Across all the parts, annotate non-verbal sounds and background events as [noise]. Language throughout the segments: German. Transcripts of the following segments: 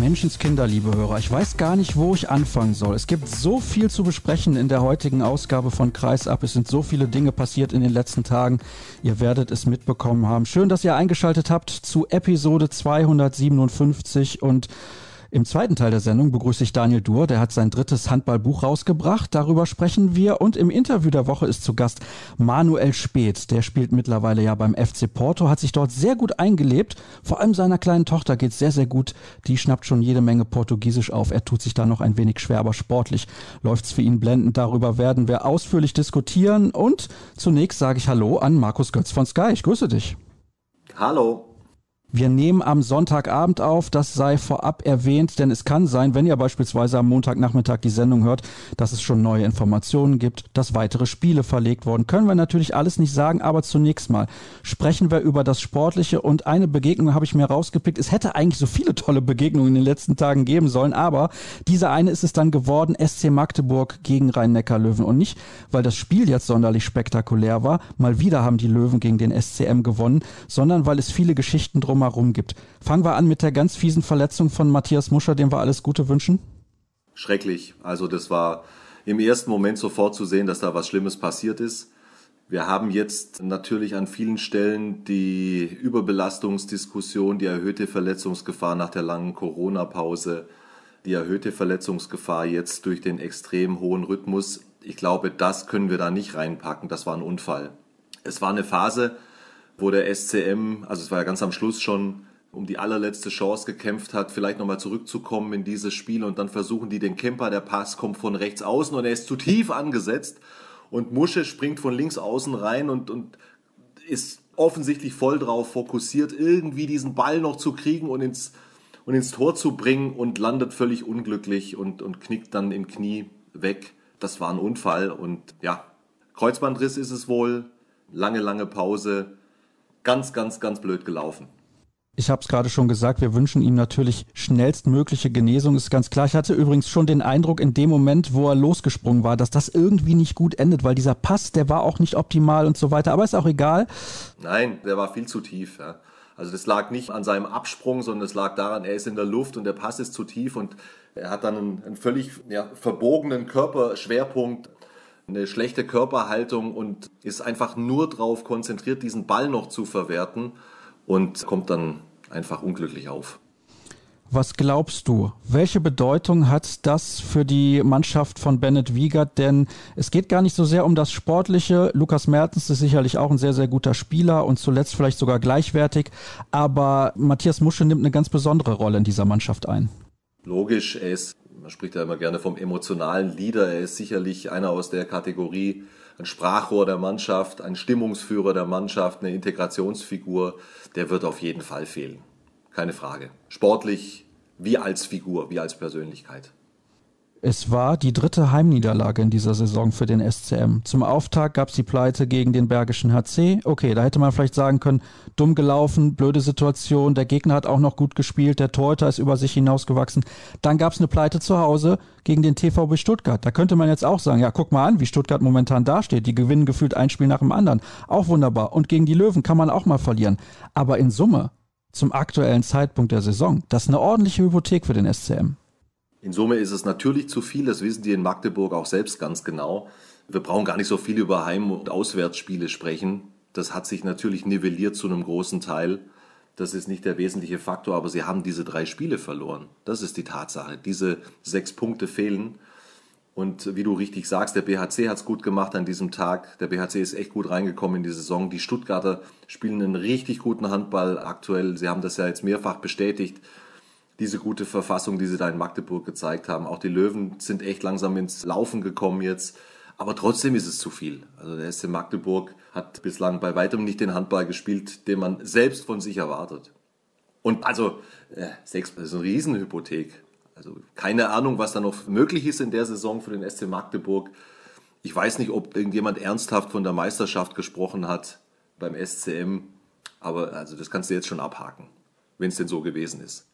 Menschenskinder, liebe Hörer, ich weiß gar nicht, wo ich anfangen soll. Es gibt so viel zu besprechen in der heutigen Ausgabe von Kreisab. Es sind so viele Dinge passiert in den letzten Tagen. Ihr werdet es mitbekommen haben. Schön, dass ihr eingeschaltet habt zu Episode 257 und im zweiten Teil der Sendung begrüße ich Daniel Duhr, der hat sein drittes Handballbuch rausgebracht. Darüber sprechen wir. Und im Interview der Woche ist zu Gast Manuel Speth. Der spielt mittlerweile ja beim FC Porto, hat sich dort sehr gut eingelebt. Vor allem seiner kleinen Tochter geht's sehr, sehr gut. Die schnappt schon jede Menge Portugiesisch auf. Er tut sich da noch ein wenig schwer, aber sportlich läuft's für ihn blendend. Darüber werden wir ausführlich diskutieren. Und zunächst sage ich Hallo an Markus Götz von Sky. Ich grüße dich. Hallo. Wir nehmen am Sonntagabend auf, das sei vorab erwähnt, denn es kann sein, wenn ihr beispielsweise am Montagnachmittag die Sendung hört, dass es schon neue Informationen gibt, dass weitere Spiele verlegt wurden. Können wir natürlich alles nicht sagen, aber zunächst mal sprechen wir über das Sportliche und eine Begegnung habe ich mir rausgepickt. Es hätte eigentlich so viele tolle Begegnungen in den letzten Tagen geben sollen, aber diese eine ist es dann geworden, SC Magdeburg gegen Rhein-Neckar-Löwen und nicht, weil das Spiel jetzt sonderlich spektakulär war, mal wieder haben die Löwen gegen den SCM gewonnen, sondern weil es viele Geschichten drum drumherum gibt. Fangen wir an mit der ganz fiesen Verletzung von Matthias Muscher, dem wir alles Gute wünschen. Schrecklich. Also das war im ersten Moment sofort zu sehen, dass da was Schlimmes passiert ist. Wir haben jetzt natürlich an vielen Stellen die Überbelastungsdiskussion, die erhöhte Verletzungsgefahr nach der langen Corona-Pause, die erhöhte Verletzungsgefahr jetzt durch den extrem hohen Rhythmus. Ich glaube, das können wir da nicht reinpacken. Das war ein Unfall. Es war eine Phase, wo der SCM, also es war ja ganz am Schluss schon, um die allerletzte Chance gekämpft hat, vielleicht nochmal zurückzukommen in dieses Spiel und dann versuchen die den Camper, der Pass kommt von rechts außen und er ist zu tief angesetzt und Musche springt von links außen rein und, und ist offensichtlich voll drauf fokussiert, irgendwie diesen Ball noch zu kriegen und ins, und ins Tor zu bringen und landet völlig unglücklich und, und knickt dann im Knie weg. Das war ein Unfall und ja, Kreuzbandriss ist es wohl, lange, lange Pause ganz, ganz, ganz blöd gelaufen. Ich habe es gerade schon gesagt, wir wünschen ihm natürlich schnellstmögliche Genesung, ist ganz klar. Ich hatte übrigens schon den Eindruck in dem Moment, wo er losgesprungen war, dass das irgendwie nicht gut endet, weil dieser Pass, der war auch nicht optimal und so weiter, aber ist auch egal. Nein, der war viel zu tief. Ja. Also das lag nicht an seinem Absprung, sondern es lag daran, er ist in der Luft und der Pass ist zu tief und er hat dann einen, einen völlig ja, verbogenen Körperschwerpunkt eine schlechte Körperhaltung und ist einfach nur darauf konzentriert, diesen Ball noch zu verwerten und kommt dann einfach unglücklich auf. Was glaubst du? Welche Bedeutung hat das für die Mannschaft von Bennett Wiegert? Denn es geht gar nicht so sehr um das Sportliche. Lukas Mertens ist sicherlich auch ein sehr, sehr guter Spieler und zuletzt vielleicht sogar gleichwertig. Aber Matthias Musche nimmt eine ganz besondere Rolle in dieser Mannschaft ein. Logisch, er ist man spricht ja immer gerne vom emotionalen Leader. Er ist sicherlich einer aus der Kategorie, ein Sprachrohr der Mannschaft, ein Stimmungsführer der Mannschaft, eine Integrationsfigur. Der wird auf jeden Fall fehlen. Keine Frage. Sportlich wie als Figur, wie als Persönlichkeit. Es war die dritte Heimniederlage in dieser Saison für den SCM. Zum Auftakt gab es die Pleite gegen den Bergischen HC. Okay, da hätte man vielleicht sagen können, dumm gelaufen, blöde Situation, der Gegner hat auch noch gut gespielt, der Torhüter ist über sich hinausgewachsen. Dann gab es eine Pleite zu Hause gegen den TVB Stuttgart. Da könnte man jetzt auch sagen, ja, guck mal an, wie Stuttgart momentan dasteht. Die gewinnen gefühlt ein Spiel nach dem anderen. Auch wunderbar. Und gegen die Löwen kann man auch mal verlieren. Aber in Summe, zum aktuellen Zeitpunkt der Saison, das ist eine ordentliche Hypothek für den SCM. In Summe ist es natürlich zu viel, das wissen die in Magdeburg auch selbst ganz genau. Wir brauchen gar nicht so viel über Heim- und Auswärtsspiele sprechen. Das hat sich natürlich nivelliert zu einem großen Teil. Das ist nicht der wesentliche Faktor, aber sie haben diese drei Spiele verloren. Das ist die Tatsache. Diese sechs Punkte fehlen. Und wie du richtig sagst, der BHC hat es gut gemacht an diesem Tag. Der BHC ist echt gut reingekommen in die Saison. Die Stuttgarter spielen einen richtig guten Handball aktuell. Sie haben das ja jetzt mehrfach bestätigt diese gute Verfassung, die sie da in Magdeburg gezeigt haben. Auch die Löwen sind echt langsam ins Laufen gekommen jetzt. Aber trotzdem ist es zu viel. Also der SC Magdeburg hat bislang bei weitem nicht den Handball gespielt, den man selbst von sich erwartet. Und also, äh, sechs, ist eine Riesenhypothek. Also keine Ahnung, was da noch möglich ist in der Saison für den SC Magdeburg. Ich weiß nicht, ob irgendjemand ernsthaft von der Meisterschaft gesprochen hat beim SCM, aber also das kannst du jetzt schon abhaken, wenn es denn so gewesen ist.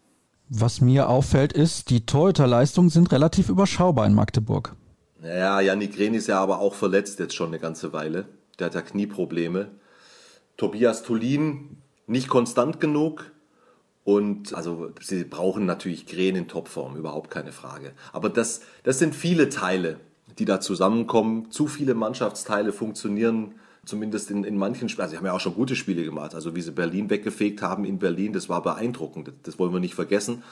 Was mir auffällt, ist, die Torhüterleistungen sind relativ überschaubar in Magdeburg. Ja, Janik Rehn ist ja aber auch verletzt jetzt schon eine ganze Weile. Der hat ja Knieprobleme. Tobias Tulin nicht konstant genug. Und also sie brauchen natürlich Gren in Topform, überhaupt keine Frage. Aber das, das sind viele Teile, die da zusammenkommen. Zu viele Mannschaftsteile funktionieren zumindest in, in manchen Spielen. Also sie haben ja auch schon gute Spiele gemacht. Also wie sie Berlin weggefegt haben in Berlin, das war beeindruckend. Das, das wollen wir nicht vergessen.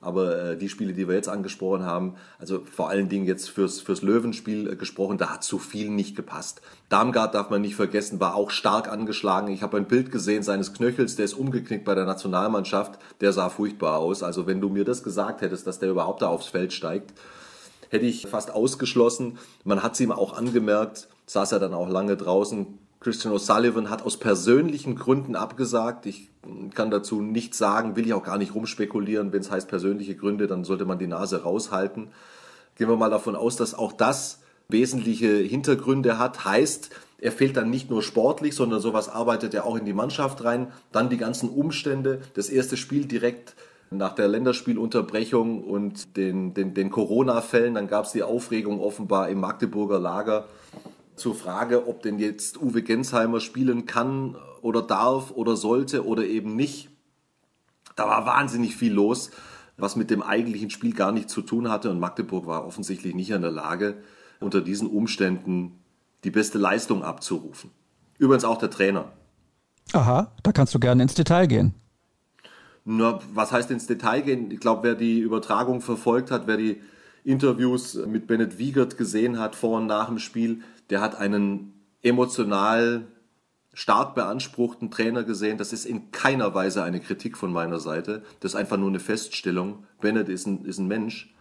Aber äh, die Spiele, die wir jetzt angesprochen haben, also vor allen Dingen jetzt fürs, fürs Löwenspiel äh, gesprochen, da hat zu viel nicht gepasst. Darmgard darf man nicht vergessen, war auch stark angeschlagen. Ich habe ein Bild gesehen seines Knöchels, der ist umgeknickt bei der Nationalmannschaft. Der sah furchtbar aus. Also wenn du mir das gesagt hättest, dass der überhaupt da aufs Feld steigt, hätte ich fast ausgeschlossen. Man hat es ihm auch angemerkt, saß er dann auch lange draußen, Christian O'Sullivan hat aus persönlichen Gründen abgesagt. Ich kann dazu nichts sagen, will ich auch gar nicht rumspekulieren. Wenn es heißt persönliche Gründe, dann sollte man die Nase raushalten. Gehen wir mal davon aus, dass auch das wesentliche Hintergründe hat. Heißt, er fehlt dann nicht nur sportlich, sondern sowas arbeitet er auch in die Mannschaft rein. Dann die ganzen Umstände. Das erste Spiel direkt nach der Länderspielunterbrechung und den, den, den Corona-Fällen. Dann gab es die Aufregung offenbar im Magdeburger Lager zur Frage, ob denn jetzt Uwe Gensheimer spielen kann oder darf oder sollte oder eben nicht. Da war wahnsinnig viel los, was mit dem eigentlichen Spiel gar nichts zu tun hatte und Magdeburg war offensichtlich nicht in der Lage, unter diesen Umständen die beste Leistung abzurufen. Übrigens auch der Trainer. Aha, da kannst du gerne ins Detail gehen. Na, was heißt ins Detail gehen? Ich glaube, wer die Übertragung verfolgt hat, wer die Interviews mit Bennett Wiegert gesehen hat vor und nach dem Spiel, der hat einen emotional stark beanspruchten Trainer gesehen. Das ist in keiner Weise eine Kritik von meiner Seite. Das ist einfach nur eine Feststellung. Bennett ist ein, ist ein Mensch,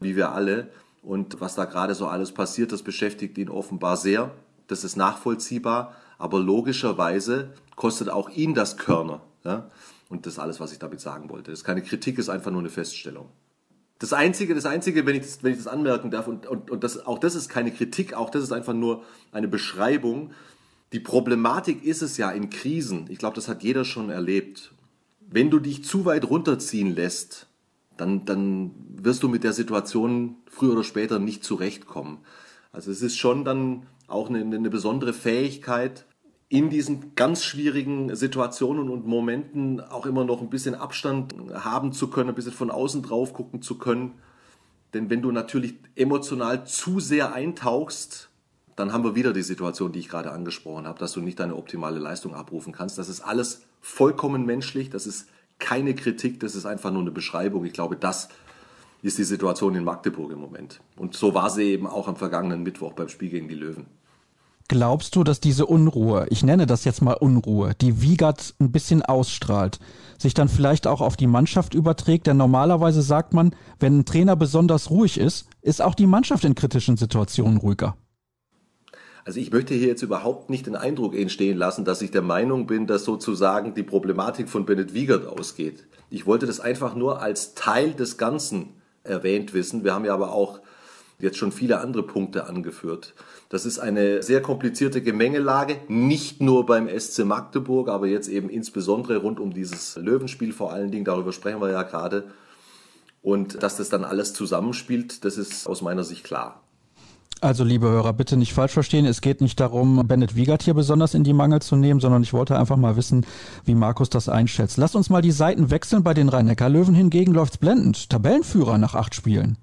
wie wir alle. Und was da gerade so alles passiert, das beschäftigt ihn offenbar sehr. Das ist nachvollziehbar. Aber logischerweise kostet auch ihn das Körner. Ja? Und das ist alles, was ich damit sagen wollte. Das ist keine Kritik, ist einfach nur eine Feststellung. Das Einzige, das Einzige, wenn ich das, wenn ich das anmerken darf, und, und, und das, auch das ist keine Kritik, auch das ist einfach nur eine Beschreibung. Die Problematik ist es ja in Krisen, ich glaube, das hat jeder schon erlebt. Wenn du dich zu weit runterziehen lässt, dann, dann wirst du mit der Situation früher oder später nicht zurechtkommen. Also es ist schon dann auch eine, eine besondere Fähigkeit, in diesen ganz schwierigen Situationen und Momenten auch immer noch ein bisschen Abstand haben zu können, ein bisschen von außen drauf gucken zu können. Denn wenn du natürlich emotional zu sehr eintauchst, dann haben wir wieder die Situation, die ich gerade angesprochen habe, dass du nicht deine optimale Leistung abrufen kannst. Das ist alles vollkommen menschlich, das ist keine Kritik, das ist einfach nur eine Beschreibung. Ich glaube, das ist die Situation in Magdeburg im Moment. Und so war sie eben auch am vergangenen Mittwoch beim Spiel gegen die Löwen. Glaubst du, dass diese Unruhe, ich nenne das jetzt mal Unruhe, die Wiegert ein bisschen ausstrahlt, sich dann vielleicht auch auf die Mannschaft überträgt? Denn normalerweise sagt man, wenn ein Trainer besonders ruhig ist, ist auch die Mannschaft in kritischen Situationen ruhiger. Also ich möchte hier jetzt überhaupt nicht den Eindruck entstehen lassen, dass ich der Meinung bin, dass sozusagen die Problematik von Bennett Wiegert ausgeht. Ich wollte das einfach nur als Teil des Ganzen erwähnt wissen. Wir haben ja aber auch jetzt schon viele andere Punkte angeführt. Das ist eine sehr komplizierte Gemengelage, nicht nur beim SC Magdeburg, aber jetzt eben insbesondere rund um dieses Löwenspiel vor allen Dingen, darüber sprechen wir ja gerade. Und dass das dann alles zusammenspielt, das ist aus meiner Sicht klar. Also, liebe Hörer, bitte nicht falsch verstehen. Es geht nicht darum, Bennett Wiegert hier besonders in die Mangel zu nehmen, sondern ich wollte einfach mal wissen, wie Markus das einschätzt. Lass uns mal die Seiten wechseln. Bei den Rhein-Neckar-Löwen hingegen läuft's blendend. Tabellenführer nach acht Spielen.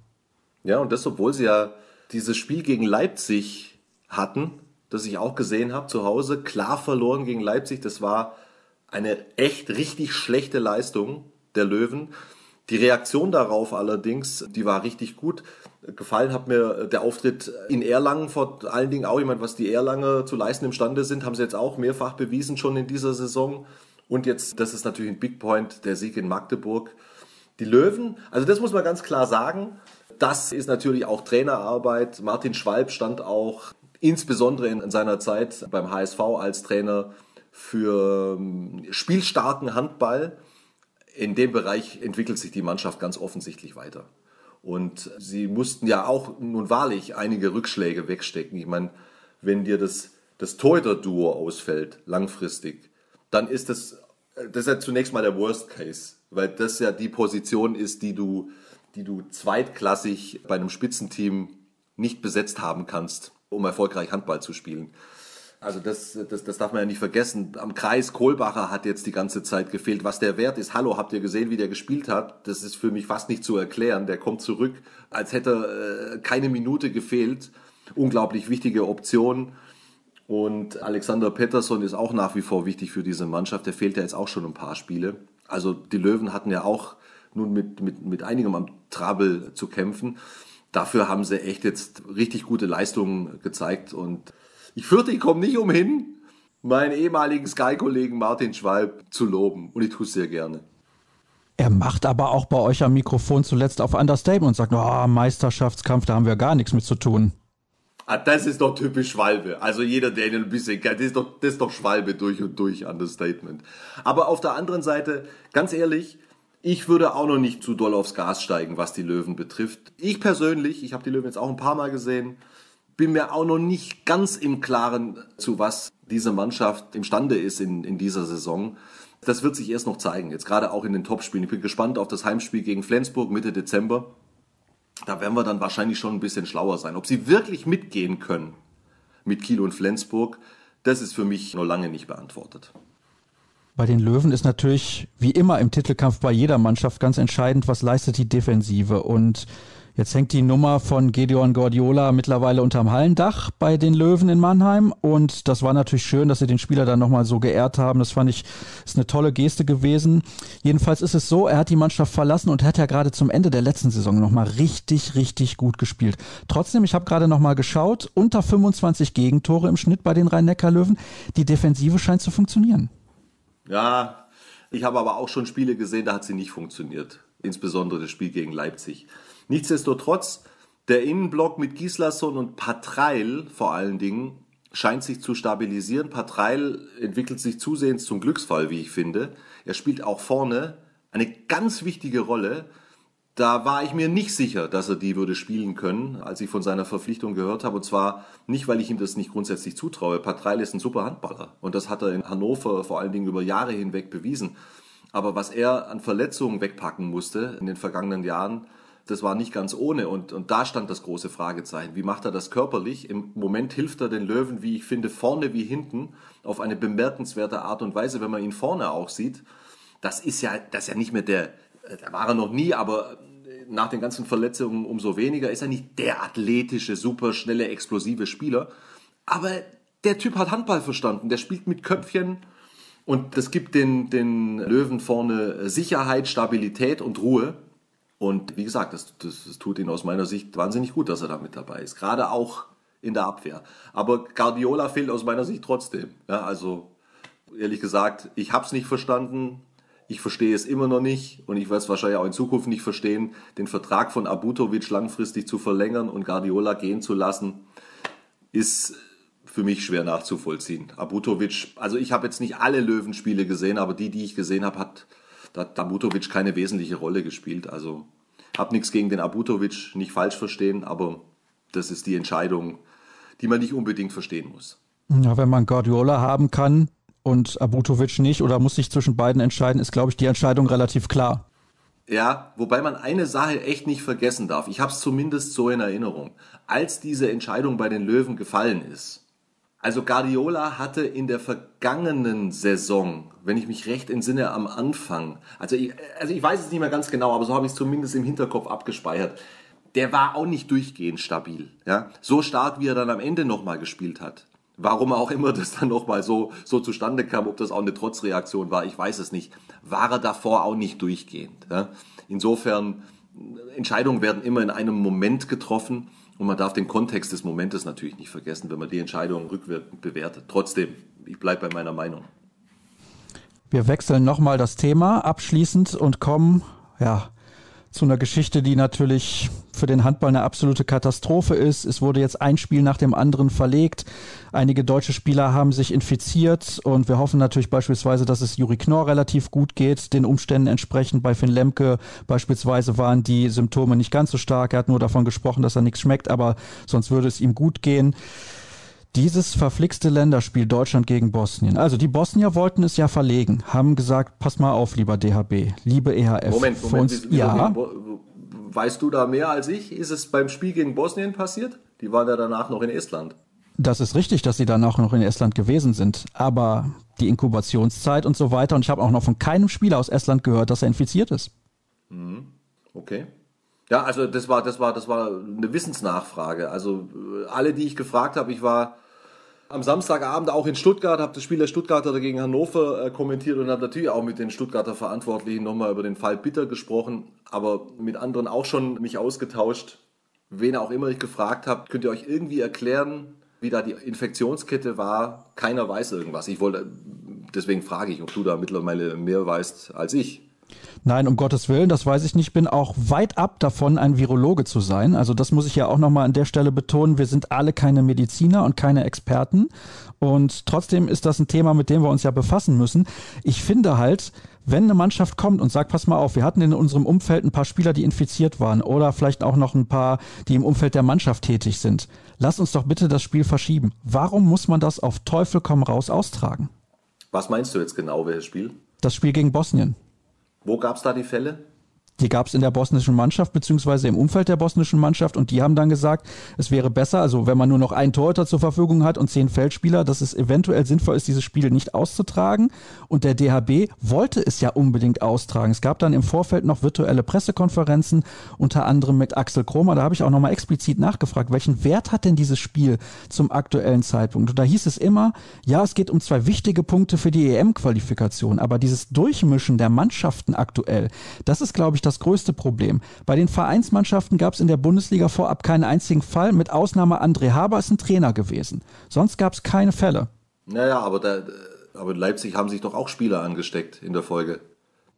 Ja, und das, obwohl sie ja dieses Spiel gegen Leipzig hatten, das ich auch gesehen habe zu Hause, klar verloren gegen Leipzig. Das war eine echt richtig schlechte Leistung der Löwen. Die Reaktion darauf allerdings, die war richtig gut. Gefallen hat mir der Auftritt in Erlangen vor allen Dingen auch jemand, was die Erlanger zu leisten imstande sind, haben sie jetzt auch mehrfach bewiesen schon in dieser Saison. Und jetzt, das ist natürlich ein Big Point, der Sieg in Magdeburg. Die Löwen, also das muss man ganz klar sagen, das ist natürlich auch Trainerarbeit. Martin Schwalb stand auch insbesondere in seiner Zeit beim HSV als Trainer für ähm, spielstarken Handball. In dem Bereich entwickelt sich die Mannschaft ganz offensichtlich weiter. Und sie mussten ja auch nun wahrlich einige Rückschläge wegstecken. Ich meine, wenn dir das, das Torhüter-Duo ausfällt, langfristig, dann ist das, das ist ja zunächst mal der Worst Case, weil das ja die Position ist, die du, die du zweitklassig bei einem Spitzenteam nicht besetzt haben kannst, um erfolgreich Handball zu spielen. Also das, das, das darf man ja nicht vergessen. Am Kreis Kohlbacher hat jetzt die ganze Zeit gefehlt. Was der Wert ist, hallo, habt ihr gesehen, wie der gespielt hat? Das ist für mich fast nicht zu erklären. Der kommt zurück, als hätte äh, keine Minute gefehlt. Unglaublich wichtige Option. Und Alexander Pettersson ist auch nach wie vor wichtig für diese Mannschaft. Der fehlt ja jetzt auch schon ein paar Spiele. Also die Löwen hatten ja auch nun mit, mit, mit einigem am Trouble zu kämpfen. Dafür haben sie echt jetzt richtig gute Leistungen gezeigt und ich fürchte, ich komme nicht umhin, meinen ehemaligen Sky-Kollegen Martin Schwalb zu loben. Und ich tue es sehr gerne. Er macht aber auch bei euch am Mikrofon zuletzt auf Understatement und sagt, oh, Meisterschaftskampf, da haben wir gar nichts mit zu tun. Ah, das ist doch typisch Schwalbe. Also jeder, der ihn ein bisschen kennt, das ist doch, das ist doch Schwalbe durch und durch, Understatement. Aber auf der anderen Seite, ganz ehrlich, ich würde auch noch nicht zu doll aufs Gas steigen, was die Löwen betrifft. Ich persönlich, ich habe die Löwen jetzt auch ein paar Mal gesehen, bin mir auch noch nicht ganz im Klaren, zu was diese Mannschaft imstande ist in, in dieser Saison. Das wird sich erst noch zeigen, jetzt gerade auch in den Topspielen. Ich bin gespannt auf das Heimspiel gegen Flensburg Mitte Dezember. Da werden wir dann wahrscheinlich schon ein bisschen schlauer sein. Ob sie wirklich mitgehen können mit Kiel und Flensburg, das ist für mich noch lange nicht beantwortet. Bei den Löwen ist natürlich wie immer im Titelkampf bei jeder Mannschaft ganz entscheidend, was leistet die Defensive. Und Jetzt hängt die Nummer von Gedeon Guardiola mittlerweile unterm Hallendach bei den Löwen in Mannheim und das war natürlich schön, dass sie den Spieler dann nochmal so geehrt haben. Das fand ich, ist eine tolle Geste gewesen. Jedenfalls ist es so, er hat die Mannschaft verlassen und hat ja gerade zum Ende der letzten Saison nochmal richtig, richtig gut gespielt. Trotzdem, ich habe gerade nochmal geschaut, unter 25 Gegentore im Schnitt bei den Rhein-Neckar-Löwen. Die Defensive scheint zu funktionieren. Ja, ich habe aber auch schon Spiele gesehen, da hat sie nicht funktioniert. Insbesondere das Spiel gegen Leipzig. Nichtsdestotrotz, der Innenblock mit Gislason und Patreil vor allen Dingen scheint sich zu stabilisieren. Patreil entwickelt sich zusehends zum Glücksfall, wie ich finde. Er spielt auch vorne eine ganz wichtige Rolle. Da war ich mir nicht sicher, dass er die würde spielen können, als ich von seiner Verpflichtung gehört habe. Und zwar nicht, weil ich ihm das nicht grundsätzlich zutraue. Patreil ist ein super Handballer. Und das hat er in Hannover vor allen Dingen über Jahre hinweg bewiesen. Aber was er an Verletzungen wegpacken musste in den vergangenen Jahren, das war nicht ganz ohne und, und da stand das große Fragezeichen. Wie macht er das körperlich? Im Moment hilft er den Löwen, wie ich finde, vorne wie hinten auf eine bemerkenswerte Art und Weise, wenn man ihn vorne auch sieht. Das ist ja, das ist ja nicht mehr der, da war er noch nie, aber nach den ganzen Verletzungen umso weniger ist er nicht der athletische, super schnelle, explosive Spieler. Aber der Typ hat Handball verstanden. Der spielt mit Köpfchen und das gibt den, den Löwen vorne Sicherheit, Stabilität und Ruhe. Und wie gesagt, das, das, das tut ihn aus meiner Sicht wahnsinnig gut, dass er da mit dabei ist. Gerade auch in der Abwehr. Aber Guardiola fehlt aus meiner Sicht trotzdem. Ja, also ehrlich gesagt, ich habe es nicht verstanden. Ich verstehe es immer noch nicht und ich werde es wahrscheinlich auch in Zukunft nicht verstehen, den Vertrag von Abutovic langfristig zu verlängern und Guardiola gehen zu lassen, ist für mich schwer nachzuvollziehen. Abutovic, also ich habe jetzt nicht alle Löwenspiele gesehen, aber die, die ich gesehen habe, hat hat Abutovic keine wesentliche Rolle gespielt. Also habe nichts gegen den Abutovic, nicht falsch verstehen, aber das ist die Entscheidung, die man nicht unbedingt verstehen muss. Ja, wenn man Guardiola haben kann und Abutovic nicht oder muss sich zwischen beiden entscheiden, ist, glaube ich, die Entscheidung relativ klar. Ja, wobei man eine Sache echt nicht vergessen darf. Ich habe es zumindest so in Erinnerung. Als diese Entscheidung bei den Löwen gefallen ist, also Guardiola hatte in der vergangenen Saison, wenn ich mich recht entsinne, am Anfang, also ich, also ich weiß es nicht mehr ganz genau, aber so habe ich es zumindest im Hinterkopf abgespeichert. Der war auch nicht durchgehend stabil, ja, so stark wie er dann am Ende nochmal gespielt hat. Warum auch immer das dann nochmal so so zustande kam, ob das auch eine Trotzreaktion war, ich weiß es nicht. War er davor auch nicht durchgehend. Ja? Insofern Entscheidungen werden immer in einem Moment getroffen und man darf den Kontext des Momentes natürlich nicht vergessen, wenn man die Entscheidung rückwirkend bewertet. Trotzdem, ich bleibe bei meiner Meinung. Wir wechseln nochmal das Thema abschließend und kommen ja, zu einer Geschichte, die natürlich für den Handball eine absolute Katastrophe ist. Es wurde jetzt ein Spiel nach dem anderen verlegt. Einige deutsche Spieler haben sich infiziert und wir hoffen natürlich beispielsweise, dass es Juri Knorr relativ gut geht, den Umständen entsprechend. Bei Finn Lemke beispielsweise waren die Symptome nicht ganz so stark. Er hat nur davon gesprochen, dass er nichts schmeckt, aber sonst würde es ihm gut gehen dieses verflixte Länderspiel Deutschland gegen Bosnien. Also die Bosnier wollten es ja verlegen, haben gesagt, pass mal auf, lieber DHB, liebe EHF. Moment, Moment, uns, ja. Weißt du da mehr als ich? Ist es beim Spiel gegen Bosnien passiert? Die waren ja danach noch in Estland. Das ist richtig, dass sie danach noch in Estland gewesen sind. Aber die Inkubationszeit und so weiter. Und ich habe auch noch von keinem Spieler aus Estland gehört, dass er infiziert ist. Mhm. Okay. Ja, also das war, das war, das war eine Wissensnachfrage. Also alle, die ich gefragt habe, ich war am Samstagabend auch in Stuttgart, habe das Spiel der Stuttgarter gegen Hannover äh, kommentiert und habe natürlich auch mit den Stuttgarter Verantwortlichen nochmal über den Fall Bitter gesprochen, aber mit anderen auch schon mich ausgetauscht. Wen auch immer ich gefragt habe, könnt ihr euch irgendwie erklären, wie da die Infektionskette war? Keiner weiß irgendwas. Ich wollte, deswegen frage ich, ob du da mittlerweile mehr weißt als ich. Nein, um Gottes Willen, das weiß ich nicht. Bin auch weit ab davon, ein Virologe zu sein. Also das muss ich ja auch nochmal an der Stelle betonen. Wir sind alle keine Mediziner und keine Experten. Und trotzdem ist das ein Thema, mit dem wir uns ja befassen müssen. Ich finde halt, wenn eine Mannschaft kommt und sagt, pass mal auf, wir hatten in unserem Umfeld ein paar Spieler, die infiziert waren oder vielleicht auch noch ein paar, die im Umfeld der Mannschaft tätig sind. Lass uns doch bitte das Spiel verschieben. Warum muss man das auf Teufel komm raus austragen? Was meinst du jetzt genau, welches Spiel? Das Spiel gegen Bosnien. Wo gab es da die Fälle? Die gab es in der bosnischen Mannschaft beziehungsweise im Umfeld der bosnischen Mannschaft und die haben dann gesagt, es wäre besser, also wenn man nur noch einen Torhüter zur Verfügung hat und zehn Feldspieler, dass es eventuell sinnvoll ist, dieses Spiel nicht auszutragen. Und der DHB wollte es ja unbedingt austragen. Es gab dann im Vorfeld noch virtuelle Pressekonferenzen, unter anderem mit Axel Kromer. Da habe ich auch nochmal explizit nachgefragt, welchen Wert hat denn dieses Spiel zum aktuellen Zeitpunkt? Und da hieß es immer, ja, es geht um zwei wichtige Punkte für die EM-Qualifikation, aber dieses Durchmischen der Mannschaften aktuell, das ist, glaube ich, das das größte Problem. Bei den Vereinsmannschaften gab es in der Bundesliga vorab keinen einzigen Fall, mit Ausnahme André Haber ist ein Trainer gewesen. Sonst gab es keine Fälle. Naja, aber, da, aber in Leipzig haben sich doch auch Spieler angesteckt in der Folge.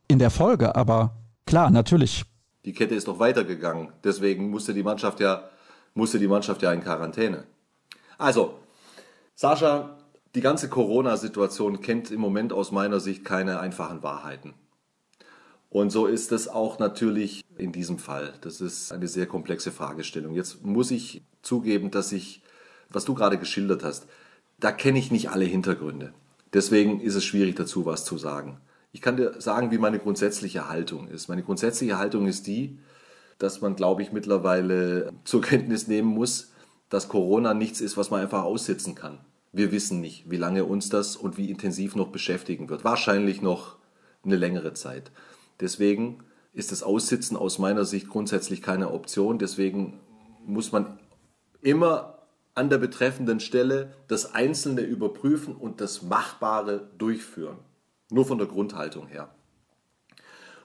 In der Folge, aber klar, natürlich. Die Kette ist doch weitergegangen. Deswegen musste die Mannschaft ja, musste die Mannschaft ja in Quarantäne. Also, Sascha, die ganze Corona-Situation kennt im Moment aus meiner Sicht keine einfachen Wahrheiten. Und so ist es auch natürlich in diesem Fall. Das ist eine sehr komplexe Fragestellung. Jetzt muss ich zugeben, dass ich, was du gerade geschildert hast, da kenne ich nicht alle Hintergründe. Deswegen ist es schwierig dazu was zu sagen. Ich kann dir sagen, wie meine grundsätzliche Haltung ist. Meine grundsätzliche Haltung ist die, dass man, glaube ich, mittlerweile zur Kenntnis nehmen muss, dass Corona nichts ist, was man einfach aussitzen kann. Wir wissen nicht, wie lange uns das und wie intensiv noch beschäftigen wird. Wahrscheinlich noch eine längere Zeit. Deswegen ist das Aussitzen aus meiner Sicht grundsätzlich keine Option. Deswegen muss man immer an der betreffenden Stelle das Einzelne überprüfen und das Machbare durchführen. Nur von der Grundhaltung her.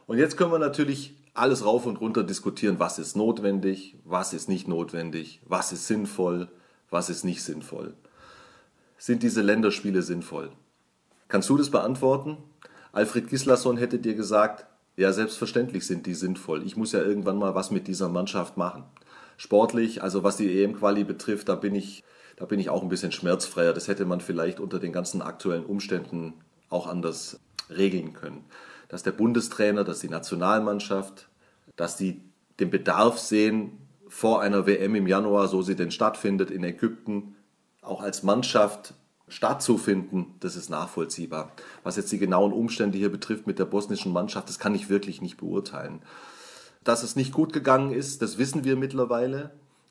Und jetzt können wir natürlich alles rauf und runter diskutieren, was ist notwendig, was ist nicht notwendig, was ist sinnvoll, was ist nicht sinnvoll. Sind diese Länderspiele sinnvoll? Kannst du das beantworten? Alfred Gislason hätte dir gesagt, ja, selbstverständlich sind die sinnvoll. Ich muss ja irgendwann mal was mit dieser Mannschaft machen. Sportlich, also was die EM-Quali betrifft, da bin ich, da bin ich auch ein bisschen schmerzfreier. Das hätte man vielleicht unter den ganzen aktuellen Umständen auch anders regeln können. Dass der Bundestrainer, dass die Nationalmannschaft, dass die den Bedarf sehen vor einer WM im Januar, so sie denn stattfindet in Ägypten, auch als Mannschaft stattzufinden, das ist nachvollziehbar. Was jetzt die genauen Umstände hier betrifft mit der bosnischen Mannschaft, das kann ich wirklich nicht beurteilen. Dass es nicht gut gegangen ist, das wissen wir mittlerweile.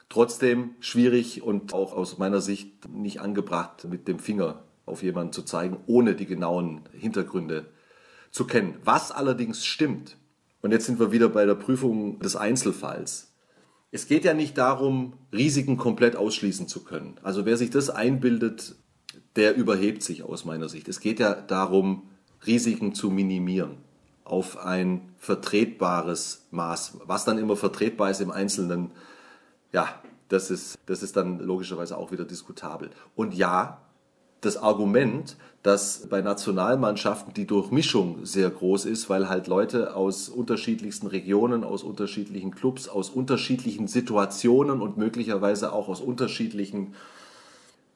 Trotzdem schwierig und auch aus meiner Sicht nicht angebracht, mit dem Finger auf jemanden zu zeigen, ohne die genauen Hintergründe zu kennen. Was allerdings stimmt, und jetzt sind wir wieder bei der Prüfung des Einzelfalls. Es geht ja nicht darum, Risiken komplett ausschließen zu können. Also wer sich das einbildet, der überhebt sich aus meiner Sicht. Es geht ja darum, Risiken zu minimieren auf ein vertretbares Maß. Was dann immer vertretbar ist im Einzelnen, ja, das ist, das ist dann logischerweise auch wieder diskutabel. Und ja, das Argument, dass bei Nationalmannschaften die Durchmischung sehr groß ist, weil halt Leute aus unterschiedlichsten Regionen, aus unterschiedlichen Clubs, aus unterschiedlichen Situationen und möglicherweise auch aus unterschiedlichen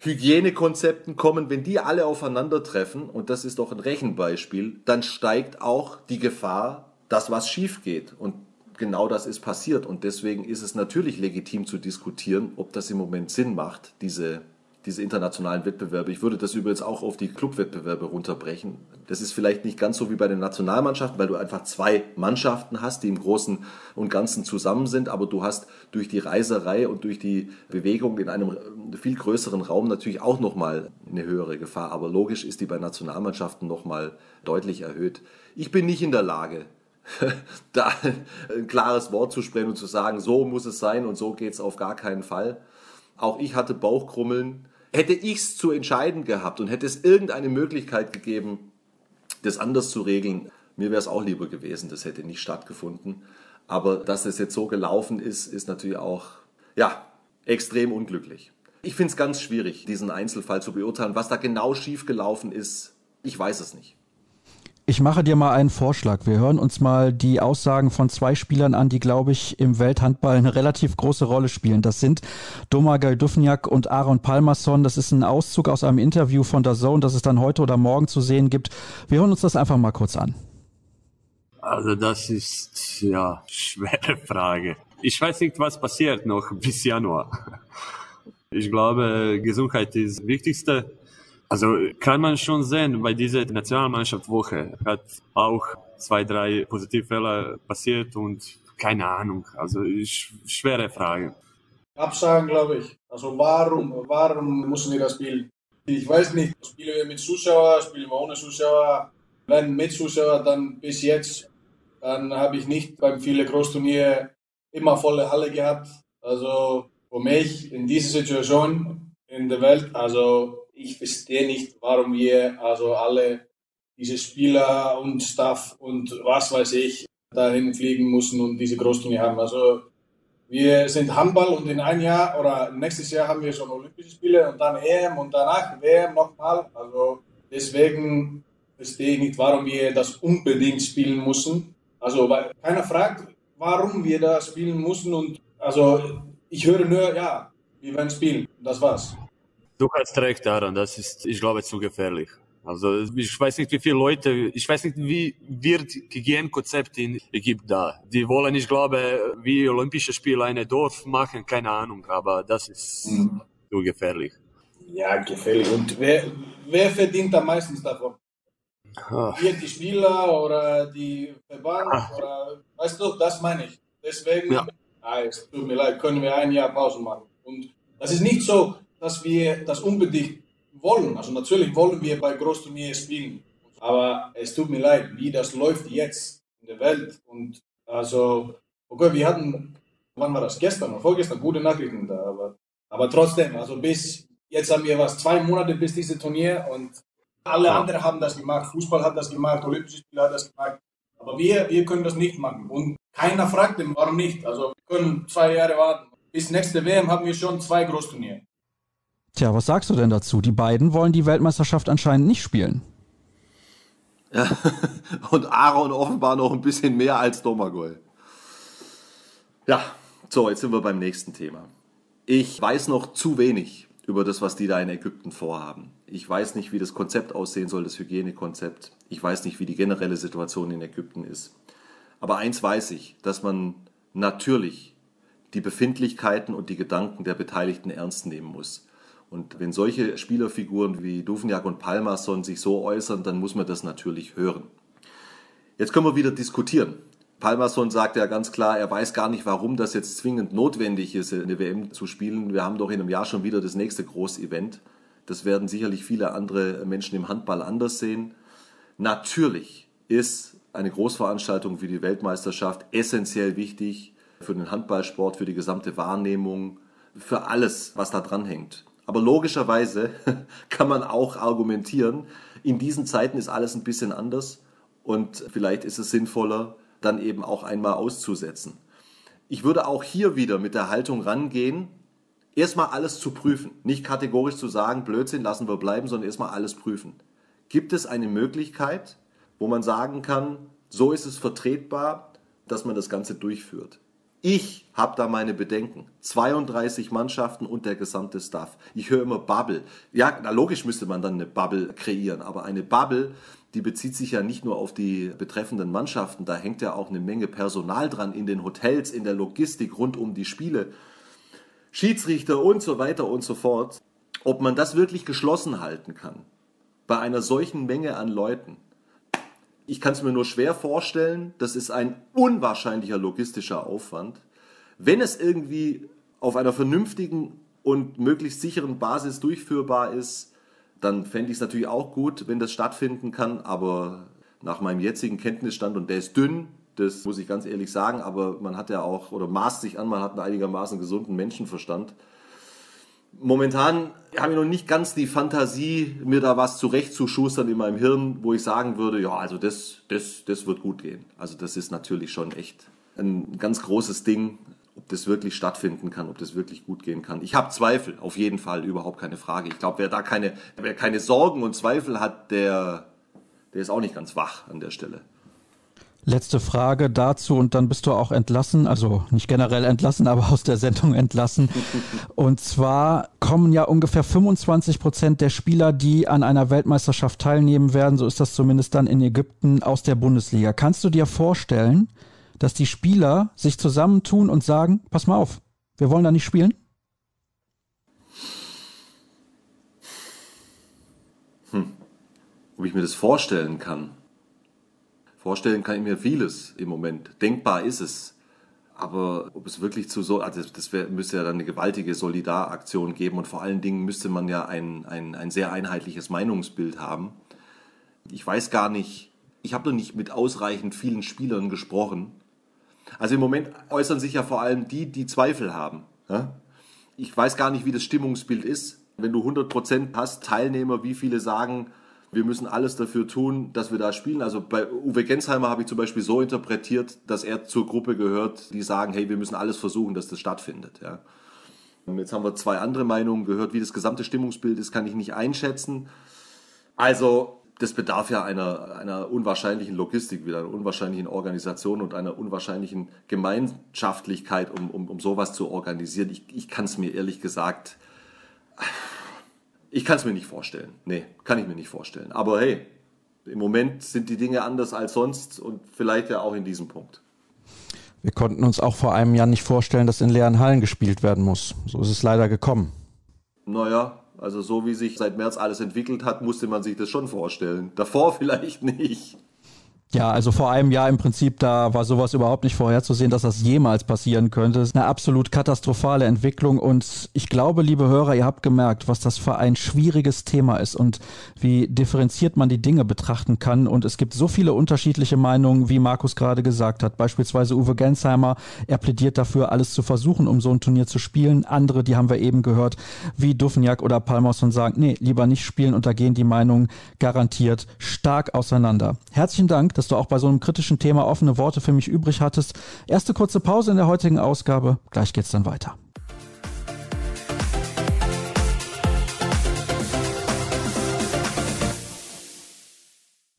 Hygienekonzepten kommen, wenn die alle aufeinandertreffen, und das ist doch ein Rechenbeispiel, dann steigt auch die Gefahr, dass was schief geht. Und genau das ist passiert. Und deswegen ist es natürlich legitim zu diskutieren, ob das im Moment Sinn macht, diese diese internationalen Wettbewerbe. Ich würde das übrigens auch auf die Clubwettbewerbe runterbrechen. Das ist vielleicht nicht ganz so wie bei den Nationalmannschaften, weil du einfach zwei Mannschaften hast, die im Großen und Ganzen zusammen sind, aber du hast durch die Reiserei und durch die Bewegung in einem viel größeren Raum natürlich auch nochmal eine höhere Gefahr. Aber logisch ist die bei Nationalmannschaften nochmal deutlich erhöht. Ich bin nicht in der Lage, [laughs] da ein klares Wort zu sprechen und zu sagen, so muss es sein und so geht es auf gar keinen Fall. Auch ich hatte Bauchkrummeln Hätte ich es zu entscheiden gehabt und hätte es irgendeine Möglichkeit gegeben, das anders zu regeln, mir wäre es auch lieber gewesen, das hätte nicht stattgefunden. Aber dass es jetzt so gelaufen ist, ist natürlich auch, ja, extrem unglücklich. Ich finde es ganz schwierig, diesen Einzelfall zu beurteilen. Was da genau schiefgelaufen ist, ich weiß es nicht. Ich mache dir mal einen Vorschlag. Wir hören uns mal die Aussagen von zwei Spielern an, die, glaube ich, im Welthandball eine relativ große Rolle spielen. Das sind Domagoj Dufniak und Aaron Palmerson. Das ist ein Auszug aus einem Interview von der Zone, das es dann heute oder morgen zu sehen gibt. Wir hören uns das einfach mal kurz an. Also das ist ja schwere Frage. Ich weiß nicht, was passiert noch [laughs] bis Januar. Ich glaube, Gesundheit ist das Wichtigste also kann man schon sehen, bei dieser Nationalmannschaftswoche hat auch zwei, drei Positivfälle passiert und keine Ahnung. Also ist schwere Frage. Absagen, glaube ich. Also warum, warum müssen wir das spielen? Ich weiß nicht, spielen wir mit Zuschauer, spielen wir ohne Zuschauer? Wenn mit Zuschauer, dann bis jetzt, dann habe ich nicht beim vielen Großturnier immer volle Halle gehabt. Also für mich in dieser Situation in der Welt, also ich verstehe nicht, warum wir also alle diese Spieler und Staff und was weiß ich dahin fliegen müssen und diese Großturnier haben. Also wir sind Handball und in ein Jahr oder nächstes Jahr haben wir schon Olympische Spiele und dann EM und danach WM nochmal. Also deswegen verstehe ich nicht, warum wir das unbedingt spielen müssen. Also weil keiner fragt, warum wir das spielen müssen und also ich höre nur, ja, wir werden spielen. Das war's. Du hast recht daran, das ist, ich glaube, zu gefährlich. Also ich weiß nicht, wie viele Leute, ich weiß nicht, wie wird Hygienekonzept in Ägypten da. Die wollen, ich glaube, wie Olympische Spiele eine Dorf machen, keine Ahnung, aber das ist mhm. zu gefährlich. Ja, gefährlich. Und wer, wer verdient am meisten davon? Ah. Wir die Spieler oder die Verband ah. oder weißt du, das meine ich. Deswegen, ja. ah, es tut mir leid, können wir ein Jahr Pause machen. Und das ist nicht so, dass wir das unbedingt wollen. Also natürlich wollen wir bei Großturnieren spielen. Aber es tut mir leid, wie das läuft jetzt in der Welt. Und also, okay, wir hatten, wann war das? Gestern oder vorgestern, gute Nachrichten da. Aber, aber trotzdem, also bis jetzt haben wir was, zwei Monate bis dieses Turnier und alle anderen haben das gemacht. Fußball hat das gemacht, Olympische Spiele hat das gemacht. Aber wir, wir können das nicht machen. Und keiner fragt warum nicht. Also wir können zwei Jahre warten. Bis nächste WM haben wir schon zwei Großturniere. Tja, was sagst du denn dazu? Die beiden wollen die Weltmeisterschaft anscheinend nicht spielen. Ja, [laughs] und Aaron offenbar noch ein bisschen mehr als Domagoj. Ja, so, jetzt sind wir beim nächsten Thema. Ich weiß noch zu wenig über das, was die da in Ägypten vorhaben. Ich weiß nicht, wie das Konzept aussehen soll, das Hygienekonzept. Ich weiß nicht, wie die generelle Situation in Ägypten ist. Aber eins weiß ich, dass man natürlich die Befindlichkeiten und die Gedanken der Beteiligten ernst nehmen muss. Und wenn solche Spielerfiguren wie Duvniak und Palmason sich so äußern, dann muss man das natürlich hören. Jetzt können wir wieder diskutieren. Palmason sagt ja ganz klar, er weiß gar nicht, warum das jetzt zwingend notwendig ist, eine WM zu spielen. Wir haben doch in einem Jahr schon wieder das nächste Großevent. Das werden sicherlich viele andere Menschen im Handball anders sehen. Natürlich ist eine Großveranstaltung wie die Weltmeisterschaft essentiell wichtig für den Handballsport, für die gesamte Wahrnehmung, für alles, was da dran hängt. Aber logischerweise [laughs] kann man auch argumentieren, in diesen Zeiten ist alles ein bisschen anders und vielleicht ist es sinnvoller, dann eben auch einmal auszusetzen. Ich würde auch hier wieder mit der Haltung rangehen, erstmal alles zu prüfen. Nicht kategorisch zu sagen, Blödsinn, lassen wir bleiben, sondern erstmal alles prüfen. Gibt es eine Möglichkeit, wo man sagen kann, so ist es vertretbar, dass man das Ganze durchführt? Ich habe da meine Bedenken. 32 Mannschaften und der gesamte Staff. Ich höre immer Bubble. Ja, na logisch müsste man dann eine Bubble kreieren, aber eine Bubble, die bezieht sich ja nicht nur auf die betreffenden Mannschaften, da hängt ja auch eine Menge Personal dran in den Hotels, in der Logistik rund um die Spiele, Schiedsrichter und so weiter und so fort. Ob man das wirklich geschlossen halten kann bei einer solchen Menge an Leuten, ich kann es mir nur schwer vorstellen. Das ist ein unwahrscheinlicher logistischer Aufwand. Wenn es irgendwie auf einer vernünftigen und möglichst sicheren Basis durchführbar ist, dann fände ich es natürlich auch gut, wenn das stattfinden kann. Aber nach meinem jetzigen Kenntnisstand, und der ist dünn, das muss ich ganz ehrlich sagen, aber man hat ja auch, oder maßt sich an, man hat einen einigermaßen gesunden Menschenverstand momentan habe ich noch nicht ganz die Fantasie, mir da was zurechtzuschustern in meinem Hirn, wo ich sagen würde, ja, also das, das, das wird gut gehen. Also das ist natürlich schon echt ein ganz großes Ding, ob das wirklich stattfinden kann, ob das wirklich gut gehen kann. Ich habe Zweifel, auf jeden Fall, überhaupt keine Frage. Ich glaube, wer da keine, wer keine Sorgen und Zweifel hat, der, der ist auch nicht ganz wach an der Stelle. Letzte Frage dazu und dann bist du auch entlassen, also nicht generell entlassen, aber aus der Sendung entlassen. [laughs] Und zwar kommen ja ungefähr 25 Prozent der Spieler, die an einer Weltmeisterschaft teilnehmen werden, so ist das zumindest dann in Ägypten, aus der Bundesliga. Kannst du dir vorstellen, dass die Spieler sich zusammentun und sagen, pass mal auf, wir wollen da nicht spielen? Hm. Ob ich mir das vorstellen kann. Vorstellen kann ich mir vieles im Moment. Denkbar ist es. Aber ob es wirklich zu so, also das wär, müsste ja dann eine gewaltige Solidaraktion geben und vor allen Dingen müsste man ja ein, ein, ein sehr einheitliches Meinungsbild haben. Ich weiß gar nicht, ich habe noch nicht mit ausreichend vielen Spielern gesprochen. Also im Moment äußern sich ja vor allem die, die Zweifel haben. Ich weiß gar nicht, wie das Stimmungsbild ist. Wenn du 100% hast, Teilnehmer, wie viele sagen, wir müssen alles dafür tun, dass wir da spielen. Also bei Uwe Gensheimer habe ich zum Beispiel so interpretiert, dass er zur Gruppe gehört, die sagen, hey, wir müssen alles versuchen, dass das stattfindet. Ja. Jetzt haben wir zwei andere Meinungen gehört. Wie das gesamte Stimmungsbild ist, kann ich nicht einschätzen. Also das bedarf ja einer, einer unwahrscheinlichen Logistik, wieder einer unwahrscheinlichen Organisation und einer unwahrscheinlichen Gemeinschaftlichkeit, um, um, um sowas zu organisieren. Ich, ich kann es mir ehrlich gesagt ich kann es mir nicht vorstellen. Nee, kann ich mir nicht vorstellen. Aber hey, im Moment sind die Dinge anders als sonst und vielleicht ja auch in diesem Punkt. Wir konnten uns auch vor einem Jahr nicht vorstellen, dass in leeren Hallen gespielt werden muss. So ist es leider gekommen. Naja, also so wie sich seit März alles entwickelt hat, musste man sich das schon vorstellen. Davor [laughs] vielleicht nicht. Ja, also vor einem Jahr im Prinzip, da war sowas überhaupt nicht vorherzusehen, dass das jemals passieren könnte. Das ist eine absolut katastrophale Entwicklung und ich glaube, liebe Hörer, ihr habt gemerkt, was das für ein schwieriges Thema ist und wie differenziert man die Dinge betrachten kann. Und es gibt so viele unterschiedliche Meinungen, wie Markus gerade gesagt hat. Beispielsweise Uwe Gensheimer, er plädiert dafür, alles zu versuchen, um so ein Turnier zu spielen. Andere, die haben wir eben gehört, wie Duffenjak oder Palmos und sagen, nee, lieber nicht spielen und da gehen die Meinungen garantiert stark auseinander. Herzlichen Dank dass du auch bei so einem kritischen Thema offene Worte für mich übrig hattest. Erste kurze Pause in der heutigen Ausgabe. Gleich geht's dann weiter.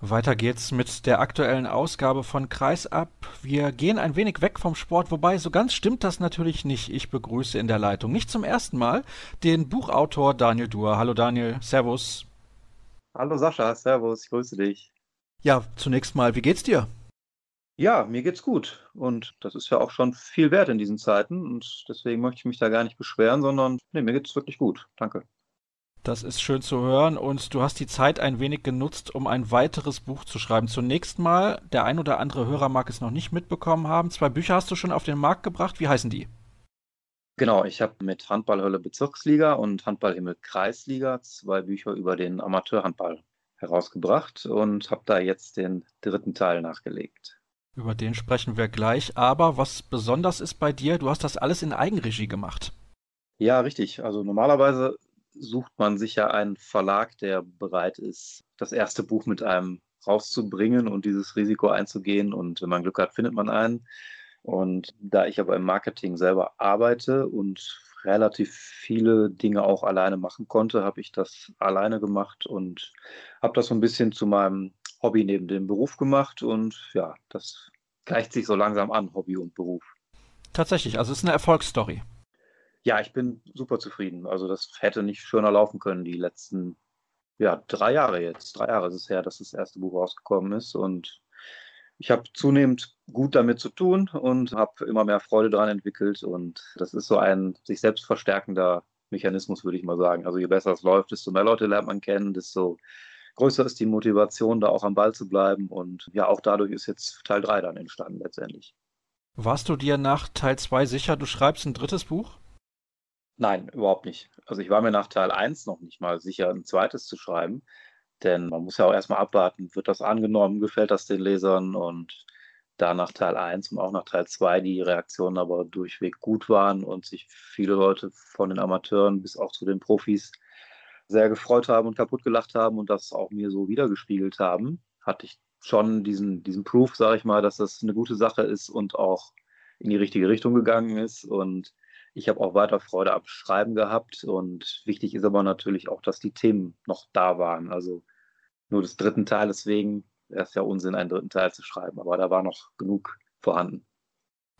Weiter geht's mit der aktuellen Ausgabe von Kreisab. Wir gehen ein wenig weg vom Sport, wobei so ganz stimmt das natürlich nicht. Ich begrüße in der Leitung nicht zum ersten Mal den Buchautor Daniel Duhr. Hallo Daniel, Servus. Hallo Sascha, Servus, ich grüße dich. Ja, zunächst mal, wie geht's dir? Ja, mir geht's gut. Und das ist ja auch schon viel wert in diesen Zeiten. Und deswegen möchte ich mich da gar nicht beschweren, sondern nee, mir geht's wirklich gut. Danke. Das ist schön zu hören und du hast die Zeit ein wenig genutzt, um ein weiteres Buch zu schreiben. Zunächst mal, der ein oder andere Hörer mag es noch nicht mitbekommen haben. Zwei Bücher hast du schon auf den Markt gebracht. Wie heißen die? Genau, ich habe mit Handballhölle Bezirksliga und Handballhimmel Kreisliga zwei Bücher über den Amateurhandball herausgebracht und habe da jetzt den dritten Teil nachgelegt. Über den sprechen wir gleich. Aber was besonders ist bei dir, du hast das alles in Eigenregie gemacht. Ja, richtig. Also normalerweise sucht man sich ja einen Verlag, der bereit ist, das erste Buch mit einem rauszubringen und dieses Risiko einzugehen. Und wenn man Glück hat, findet man einen. Und da ich aber im Marketing selber arbeite und relativ viele Dinge auch alleine machen konnte, habe ich das alleine gemacht und habe das so ein bisschen zu meinem Hobby neben dem Beruf gemacht. Und ja, das gleicht sich so langsam an, Hobby und Beruf. Tatsächlich, also es ist eine Erfolgsstory. Ja, ich bin super zufrieden. Also das hätte nicht schöner laufen können die letzten ja, drei Jahre jetzt. Drei Jahre ist es her, dass das erste Buch rausgekommen ist. Und ich habe zunehmend gut damit zu tun und habe immer mehr Freude daran entwickelt. Und das ist so ein sich selbst verstärkender Mechanismus, würde ich mal sagen. Also je besser es läuft, desto mehr Leute lernt man kennen, desto größer ist die Motivation, da auch am Ball zu bleiben. Und ja, auch dadurch ist jetzt Teil 3 dann entstanden letztendlich. Warst du dir nach Teil 2 sicher, du schreibst ein drittes Buch? Nein, überhaupt nicht. Also ich war mir nach Teil 1 noch nicht mal sicher, ein zweites zu schreiben. Denn man muss ja auch erstmal abwarten, wird das angenommen, gefällt das den Lesern und da nach Teil 1 und auch nach Teil 2 die Reaktionen aber durchweg gut waren und sich viele Leute von den Amateuren bis auch zu den Profis sehr gefreut haben und kaputt gelacht haben und das auch mir so wiedergespiegelt haben, hatte ich schon diesen, diesen Proof, sage ich mal, dass das eine gute Sache ist und auch in die richtige Richtung gegangen ist. Und ich habe auch weiter Freude am Schreiben gehabt. Und wichtig ist aber natürlich auch, dass die Themen noch da waren. Also nur des dritten Teiles wegen wäre es ja Unsinn, einen dritten Teil zu schreiben. Aber da war noch genug vorhanden.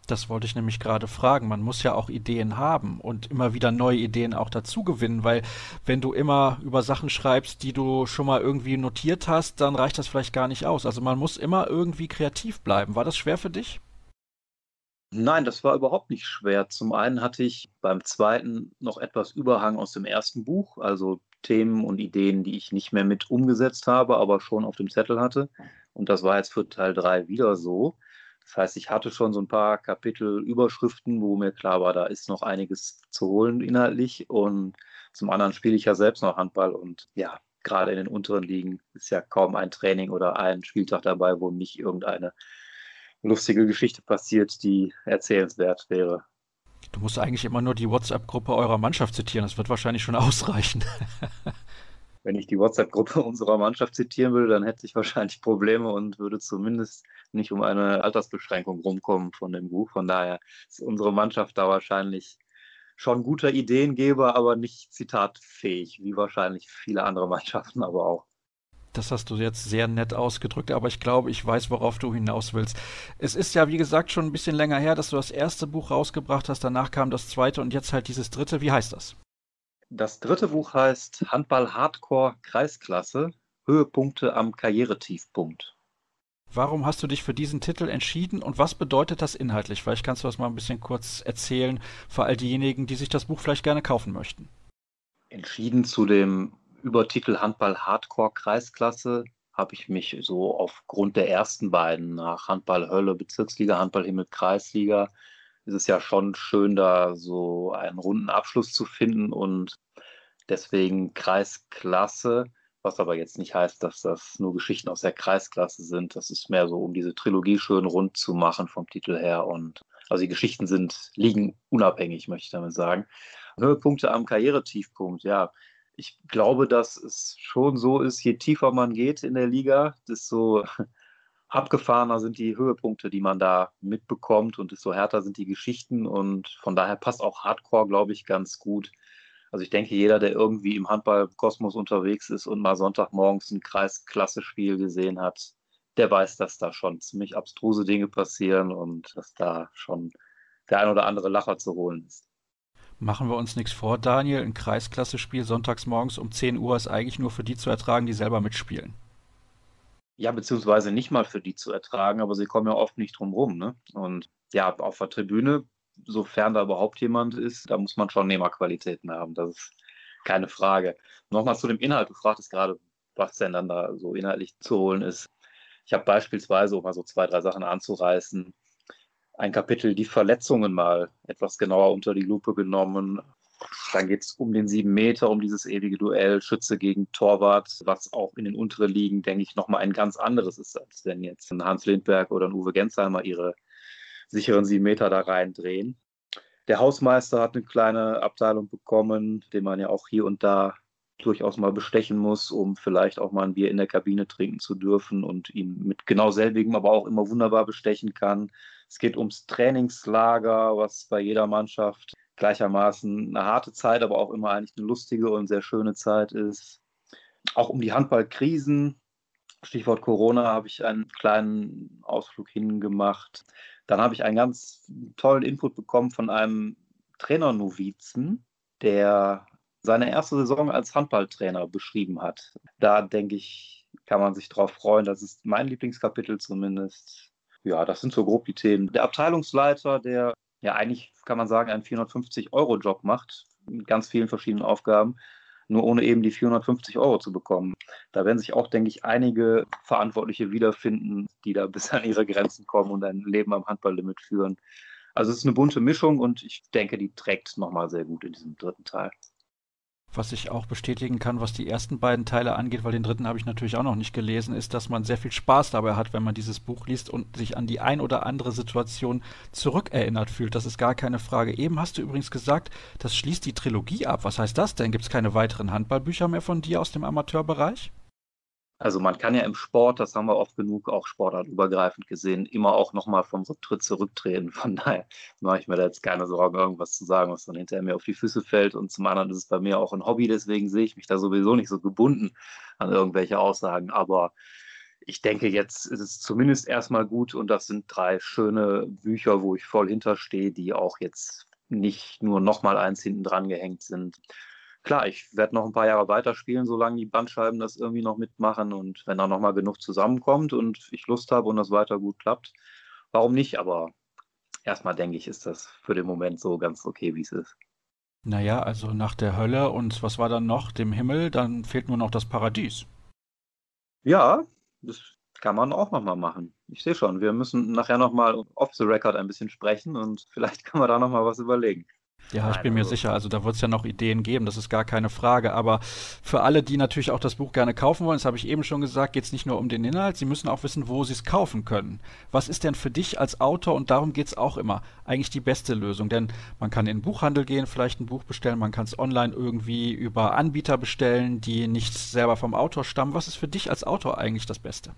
Das wollte ich nämlich gerade fragen. Man muss ja auch Ideen haben und immer wieder neue Ideen auch dazu gewinnen, weil wenn du immer über Sachen schreibst, die du schon mal irgendwie notiert hast, dann reicht das vielleicht gar nicht aus. Also man muss immer irgendwie kreativ bleiben. War das schwer für dich? Nein, das war überhaupt nicht schwer. Zum einen hatte ich beim zweiten noch etwas Überhang aus dem ersten Buch, also Themen und Ideen, die ich nicht mehr mit umgesetzt habe, aber schon auf dem Zettel hatte. Und das war jetzt für Teil 3 wieder so. Das heißt, ich hatte schon so ein paar Kapitelüberschriften, wo mir klar war, da ist noch einiges zu holen inhaltlich. Und zum anderen spiele ich ja selbst noch Handball und ja, gerade in den unteren Ligen ist ja kaum ein Training oder ein Spieltag dabei, wo nicht irgendeine lustige Geschichte passiert, die erzählenswert wäre. Du musst eigentlich immer nur die WhatsApp-Gruppe eurer Mannschaft zitieren. Das wird wahrscheinlich schon [laughs] ausreichen. wenn ich die WhatsApp-Gruppe [laughs] unserer Mannschaft zitieren würde, dann hätte ich wahrscheinlich Probleme und würde zumindest nicht um eine Altersbeschränkung rumkommen von dem Buch. Von daher ist unsere Mannschaft da wahrscheinlich schon guter Ideengeber, aber nicht zitatfähig, wie wahrscheinlich viele andere [laughs] Mannschaften aber auch. Das hast du jetzt sehr nett ausgedrückt, aber ich glaube, ich weiß, worauf du hinaus willst. Es ist ja, wie gesagt, schon ein bisschen länger her, dass du das erste Buch rausgebracht hast, danach kam das zweite und jetzt halt dieses dritte. Wie heißt das? Das dritte Buch heißt Handball Hardcore Kreisklasse, Höhepunkte am Karrieretiefpunkt. Warum hast du dich für diesen Titel entschieden und was bedeutet das inhaltlich? Vielleicht kannst du das mal ein bisschen kurz erzählen für all diejenigen, die sich das Buch vielleicht gerne kaufen möchten. Entschieden zu dem Übertitel Handball Hardcore Kreisklasse habe ich mich so aufgrund der ersten beiden nach Handball Hölle, Bezirksliga, Handball Himmel, Kreisliga ist es ja schon schön, da so einen runden Abschluss zu finden und deswegen Kreisklasse, was aber jetzt nicht heißt, dass das nur Geschichten aus der Kreisklasse sind. Das ist mehr so, um diese Trilogie schön rund zu machen vom Titel her und also die Geschichten sind, liegen unabhängig, möchte ich damit sagen. Höhepunkte am Karrieretiefpunkt, ja. Ich glaube, dass es schon so ist, je tiefer man geht in der Liga, desto [laughs] abgefahrener sind die Höhepunkte, die man da mitbekommt und desto härter sind die Geschichten und von daher passt auch Hardcore, glaube ich, ganz gut. Also ich denke, jeder, der irgendwie im Handballkosmos unterwegs ist und mal Sonntagmorgens ein Kreisklasse-Spiel gesehen hat, der weiß, dass da schon ziemlich abstruse Dinge passieren und dass da schon der ein oder andere Lacher zu holen ist. Machen wir uns nichts vor, Daniel. Ein Kreisklasse-Spiel sonntags morgens um 10 Uhr ist eigentlich nur für die zu ertragen, die selber mitspielen. Ja, beziehungsweise nicht mal für die zu ertragen, aber sie kommen ja oft nicht drum rum. Ne? Und ja, auf der Tribüne, sofern da überhaupt jemand ist, da muss man schon Nehmerqualitäten haben. Das ist keine Frage. Nochmal zu dem Inhalt. Du fragtest gerade, was denn dann da so inhaltlich zu holen ist. Ich habe beispielsweise, um mal so zwei, drei Sachen anzureißen, ein Kapitel die Verletzungen mal etwas genauer unter die Lupe genommen, dann geht es um den sieben Meter, um dieses ewige Duell, Schütze gegen Torwart, was auch in den unteren Ligen, denke ich, nochmal ein ganz anderes ist, als wenn jetzt ein Hans Lindberg oder ein Uwe Gensheimer ihre sicheren sieben Meter da reindrehen. Der Hausmeister hat eine kleine Abteilung bekommen, den man ja auch hier und da durchaus mal bestechen muss, um vielleicht auch mal ein Bier in der Kabine trinken zu dürfen und ihn mit genau selbigem aber auch immer wunderbar bestechen kann. Es geht ums Trainingslager, was bei jeder Mannschaft gleichermaßen eine harte Zeit, aber auch immer eigentlich eine lustige und sehr schöne Zeit ist. Auch um die Handballkrisen, Stichwort Corona, habe ich einen kleinen Ausflug hingemacht. Dann habe ich einen ganz tollen Input bekommen von einem Trainernovizen, der seine erste Saison als Handballtrainer beschrieben hat. Da denke ich, kann man sich darauf freuen. Das ist mein Lieblingskapitel zumindest. Ja, das sind so grob die Themen. Der Abteilungsleiter, der ja eigentlich, kann man sagen, einen 450-Euro-Job macht, mit ganz vielen verschiedenen Aufgaben, nur ohne eben die 450 Euro zu bekommen. Da werden sich auch, denke ich, einige Verantwortliche wiederfinden, die da [laughs] bis an ihre Grenzen kommen und ein Leben am Handballlimit führen. Also es ist eine bunte Mischung und ich denke, die trägt nochmal sehr gut in diesem dritten Teil was ich auch bestätigen kann, was die ersten beiden Teile angeht, weil den dritten habe ich natürlich auch noch nicht gelesen, ist, dass man sehr viel Spaß dabei hat, wenn man dieses Buch liest und sich an die ein oder andere Situation zurückerinnert fühlt. Das ist gar keine Frage. Eben hast du übrigens gesagt, das schließt die Trilogie ab. Was heißt das denn? Gibt es keine weiteren Handballbücher mehr von dir aus dem Amateurbereich? Also man kann ja im Sport, das haben wir oft genug auch sportartübergreifend gesehen, immer auch nochmal vom Rücktritt zurücktreten. [laughs] Von daher mache ich mir da jetzt keine Sorgen, irgendwas zu sagen, was dann hinterher mir auf die Füße fällt. Und zum anderen ist es bei mir auch ein Hobby, deswegen sehe ich mich da sowieso nicht so gebunden an irgendwelche Aussagen. Aber ich denke, jetzt ist es zumindest erstmal gut und das sind drei schöne Bücher, wo ich voll hinterstehe, die auch jetzt nicht nur nochmal eins hinten dran gehängt sind klar, ich werde noch ein paar Jahre weiterspielen, solange die Bandscheiben das irgendwie noch mitmachen und wenn da nochmal genug zusammenkommt und ich Lust habe und das weiter gut klappt, warum nicht? Aber erstmal denke ich, ist das für den Moment so ganz okay, wie es ist. Naja, also nach der Hölle und was war dann noch, dem Himmel, dann fehlt nur noch das Paradies. Ja, das kann man auch nochmal machen. Ich sehe schon, wir müssen nachher nochmal off the record ein bisschen sprechen und vielleicht [laughs] kann man da nochmal was überlegen. Ja, ich bin mir sicher, also da wird es ja noch Ideen geben, das ist gar keine Frage. Aber für alle, die natürlich auch das Buch gerne kaufen wollen, das habe ich eben schon gesagt, geht es nicht nur um den Inhalt, sie müssen auch wissen, wo sie es kaufen können. Was ist denn für dich als Autor, und darum geht es auch immer, eigentlich die beste Lösung? Denn man kann in den Buchhandel gehen, vielleicht ein Buch bestellen, man kann es online irgendwie über Anbieter bestellen, die nicht selber vom Autor stammen. Was ist für dich als Autor eigentlich das Beste?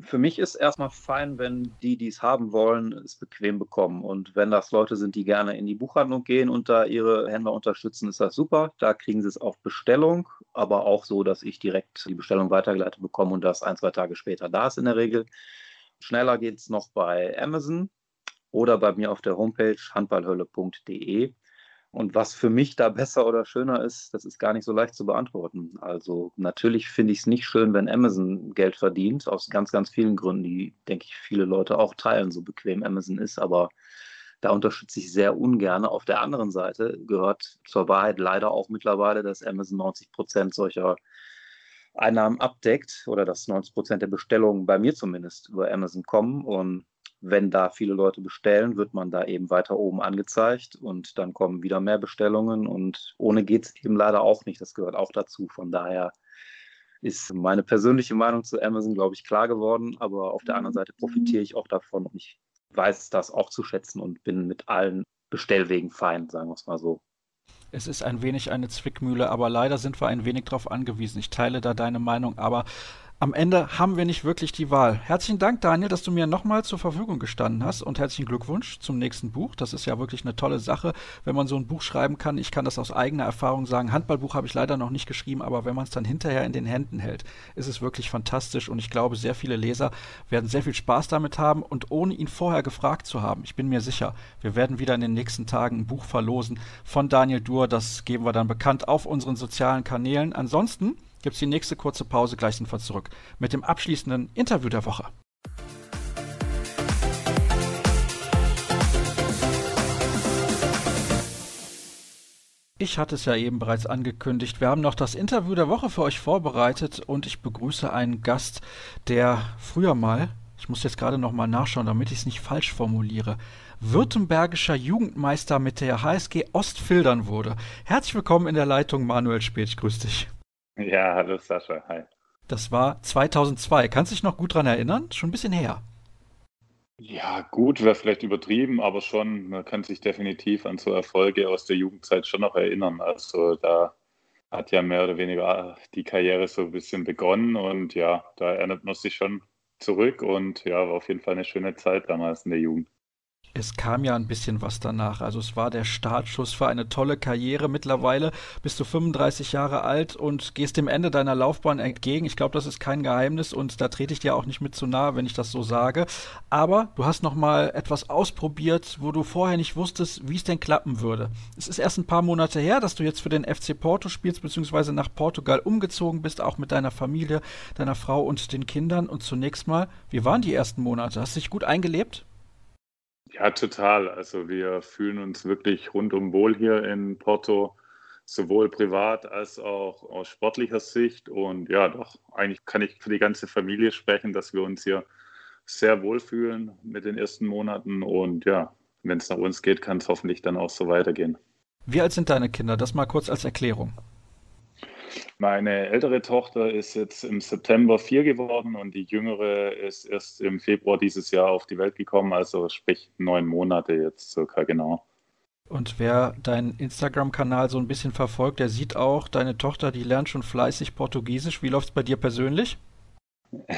Für mich ist erstmal fein, wenn die, die es haben wollen, es bequem bekommen. Und wenn das Leute sind, die gerne in die Buchhandlung gehen und da ihre Händler unterstützen, ist das super. Da kriegen sie es auf Bestellung, aber auch so, dass ich direkt die Bestellung weitergeleitet bekomme und das ein, zwei Tage später da ist in der Regel. Schneller geht es noch bei Amazon oder bei mir auf der Homepage handballhölle.de. Und was für mich da [laughs] besser oder schöner ist, das ist gar nicht so leicht zu beantworten. Also natürlich finde ich es nicht schön, wenn Amazon Geld verdient, aus ganz, ganz vielen Gründen, die, denke ich, viele Leute auch teilen, so bequem Amazon ist. Aber da unterstütze ich sehr ungern. Auf der anderen Seite gehört zur Wahrheit leider auch mittlerweile, dass Amazon 90 Prozent solcher Einnahmen abdeckt oder dass 90 Prozent der Bestellungen bei mir zumindest über Amazon kommen. Und wenn da viele Leute bestellen, wird man da eben weiter oben angezeigt und dann kommen wieder mehr Bestellungen und ohne geht es eben leider auch nicht. Das gehört auch dazu. Von daher ist meine persönliche Meinung zu Amazon, glaube ich, klar geworden. Aber auf der anderen Seite profitiere ich auch davon und ich weiß das auch zu schätzen und bin mit allen Bestellwegen fein, sagen wir es mal so. Es ist ein wenig eine Zwickmühle, aber leider sind wir ein wenig darauf angewiesen. Ich teile da deine Meinung, aber am Ende haben wir nicht wirklich die Wahl. Herzlichen Dank, Daniel, dass du mir nochmal zur Verfügung gestanden hast und herzlichen Glückwunsch zum nächsten Buch. Das ist ja wirklich eine tolle Sache, wenn man so ein Buch schreiben kann. Ich kann das aus eigener Erfahrung sagen. Handballbuch habe ich leider noch nicht geschrieben, aber wenn man es dann hinterher in den Händen hält, ist es wirklich fantastisch und ich glaube, sehr viele Leser werden sehr viel Spaß damit haben und ohne ihn vorher gefragt zu haben. Ich bin mir sicher, wir werden wieder in den nächsten Tagen ein Buch verlosen von Daniel Duhr. Das geben wir dann bekannt auf unseren sozialen Kanälen. Ansonsten gibt es die nächste kurze Pause gleich sind wir zurück mit dem abschließenden Interview der Woche. Ich hatte es ja eben bereits angekündigt. Wir haben noch das Interview der Woche für euch vorbereitet und ich begrüße einen Gast, der früher mal, ich muss jetzt gerade noch mal nachschauen, damit ich es nicht falsch formuliere, württembergischer Jugendmeister mit der HSG Ostfildern wurde. Herzlich willkommen in der Leitung, Manuel Speth. Grüß dich. Ja, hallo Sascha, hi. Das war 2002. Kannst du dich noch gut daran erinnern? Schon ein bisschen her. Ja, gut, wäre vielleicht übertrieben, aber schon, man kann sich definitiv an so Erfolge aus der Jugendzeit schon noch erinnern. Also da hat ja mehr oder weniger die Karriere so ein bisschen begonnen und ja, da erinnert man sich schon zurück und ja, war auf jeden Fall eine schöne Zeit damals in der Jugend. Es kam ja ein bisschen was danach. Also es war der Startschuss für eine tolle Karriere. Mittlerweile bist du 35 Jahre alt und gehst dem Ende deiner Laufbahn entgegen. Ich glaube, das ist kein Geheimnis und da trete ich dir auch nicht mit zu nahe, wenn ich das so sage. Aber du hast noch mal etwas ausprobiert, wo du vorher nicht wusstest, wie es denn klappen würde. Es ist erst ein paar Monate her, dass du jetzt für den FC Porto spielst, beziehungsweise nach Portugal umgezogen bist, auch mit deiner Familie, deiner Frau und den Kindern. Und zunächst mal, wie waren die ersten Monate? Hast du dich gut eingelebt? Ja, total. Also wir fühlen uns wirklich rundum wohl hier in Porto, sowohl privat als auch aus sportlicher Sicht. Und ja, doch, eigentlich kann ich für die ganze Familie sprechen, dass wir uns hier sehr wohl fühlen mit den ersten Monaten. Und ja, wenn es nach uns geht, kann es hoffentlich dann auch so weitergehen. Wie alt sind deine Kinder? Das mal kurz als Erklärung. Meine ältere Tochter ist jetzt im September vier geworden und die jüngere ist erst im Februar dieses Jahr auf die Welt gekommen, also sprich neun Monate jetzt circa genau. Und wer deinen Instagram-Kanal so ein bisschen verfolgt, der sieht auch, deine Tochter, die lernt schon fleißig Portugiesisch. Wie läuft es bei dir persönlich? [laughs]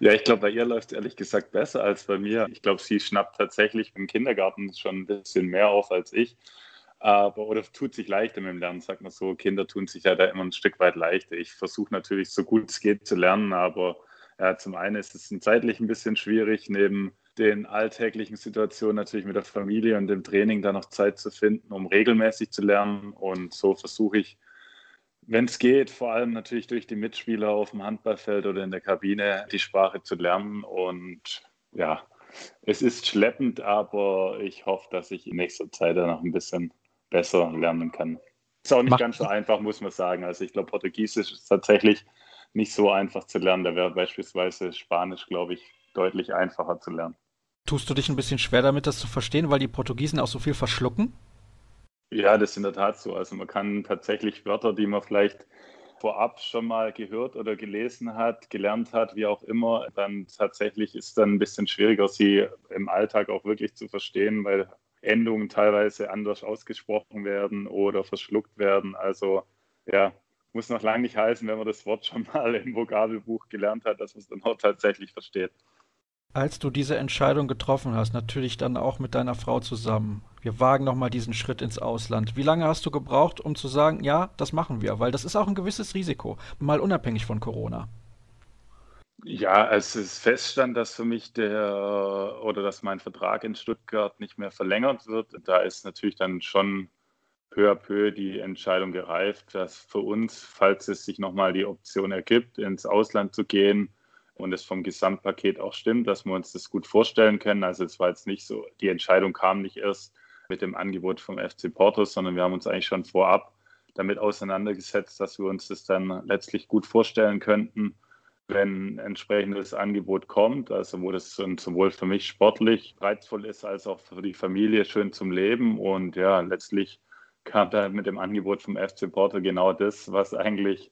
ja, ich glaube, bei ihr läuft es ehrlich gesagt besser als bei mir. Ich glaube, sie schnappt tatsächlich im Kindergarten schon ein bisschen mehr auf als ich aber oder tut sich leichter mit dem Lernen, sagt man so. Kinder tun sich ja da immer ein Stück weit leichter. Ich versuche natürlich so gut es geht zu lernen, aber ja, zum einen ist es zeitlich ein bisschen schwierig, neben den alltäglichen Situationen natürlich mit der Familie und dem Training da noch Zeit zu finden, um regelmäßig zu lernen. Und so versuche ich, wenn es geht, vor allem natürlich durch die Mitspieler auf dem Handballfeld oder in der Kabine, die Sprache zu lernen. Und ja, es ist schleppend, aber ich hoffe, dass ich in nächster Zeit da noch ein bisschen besser lernen kann. Ist auch nicht Mach ganz so einfach, muss man sagen. Also ich glaube, Portugiesisch ist tatsächlich nicht so einfach zu lernen. Da wäre beispielsweise Spanisch, glaube ich, deutlich einfacher zu lernen. Tust du dich ein bisschen schwer damit, das zu verstehen, weil die Portugiesen auch so viel verschlucken? Ja, das ist in der Tat so. Also man kann tatsächlich Wörter, die man vielleicht vorab schon mal gehört oder gelesen hat, gelernt hat, wie auch immer, dann tatsächlich ist dann ein bisschen schwieriger, sie im Alltag auch wirklich zu verstehen, weil Endungen teilweise anders ausgesprochen werden oder verschluckt werden. Also ja, muss noch lange nicht heißen, wenn man das Wort schon mal im Vokabelbuch gelernt hat, dass man es dann auch tatsächlich versteht. Als du diese Entscheidung getroffen hast, natürlich dann auch mit deiner Frau zusammen, wir wagen nochmal diesen Schritt ins Ausland. Wie lange hast du gebraucht, um zu sagen, ja, das machen wir? Weil das ist auch ein gewisses Risiko, mal unabhängig von Corona. Ja, als es feststand, dass für mich der oder dass mein Vertrag in Stuttgart nicht mehr verlängert wird, da ist natürlich dann schon peu à peu die Entscheidung gereift, dass für uns, falls es sich nochmal die Option ergibt, ins Ausland zu gehen und es vom Gesamtpaket auch stimmt, dass wir uns das gut vorstellen können. Also es war jetzt nicht so, die Entscheidung kam nicht erst mit dem Angebot vom FC Porto, sondern wir haben uns eigentlich schon vorab damit auseinandergesetzt, dass wir uns das dann letztlich gut vorstellen könnten wenn ein entsprechendes Angebot kommt, also wo das sowohl für mich sportlich reizvoll ist, als auch für die Familie schön zum Leben. Und ja, letztlich kam da mit dem Angebot vom FC Porto genau das, was eigentlich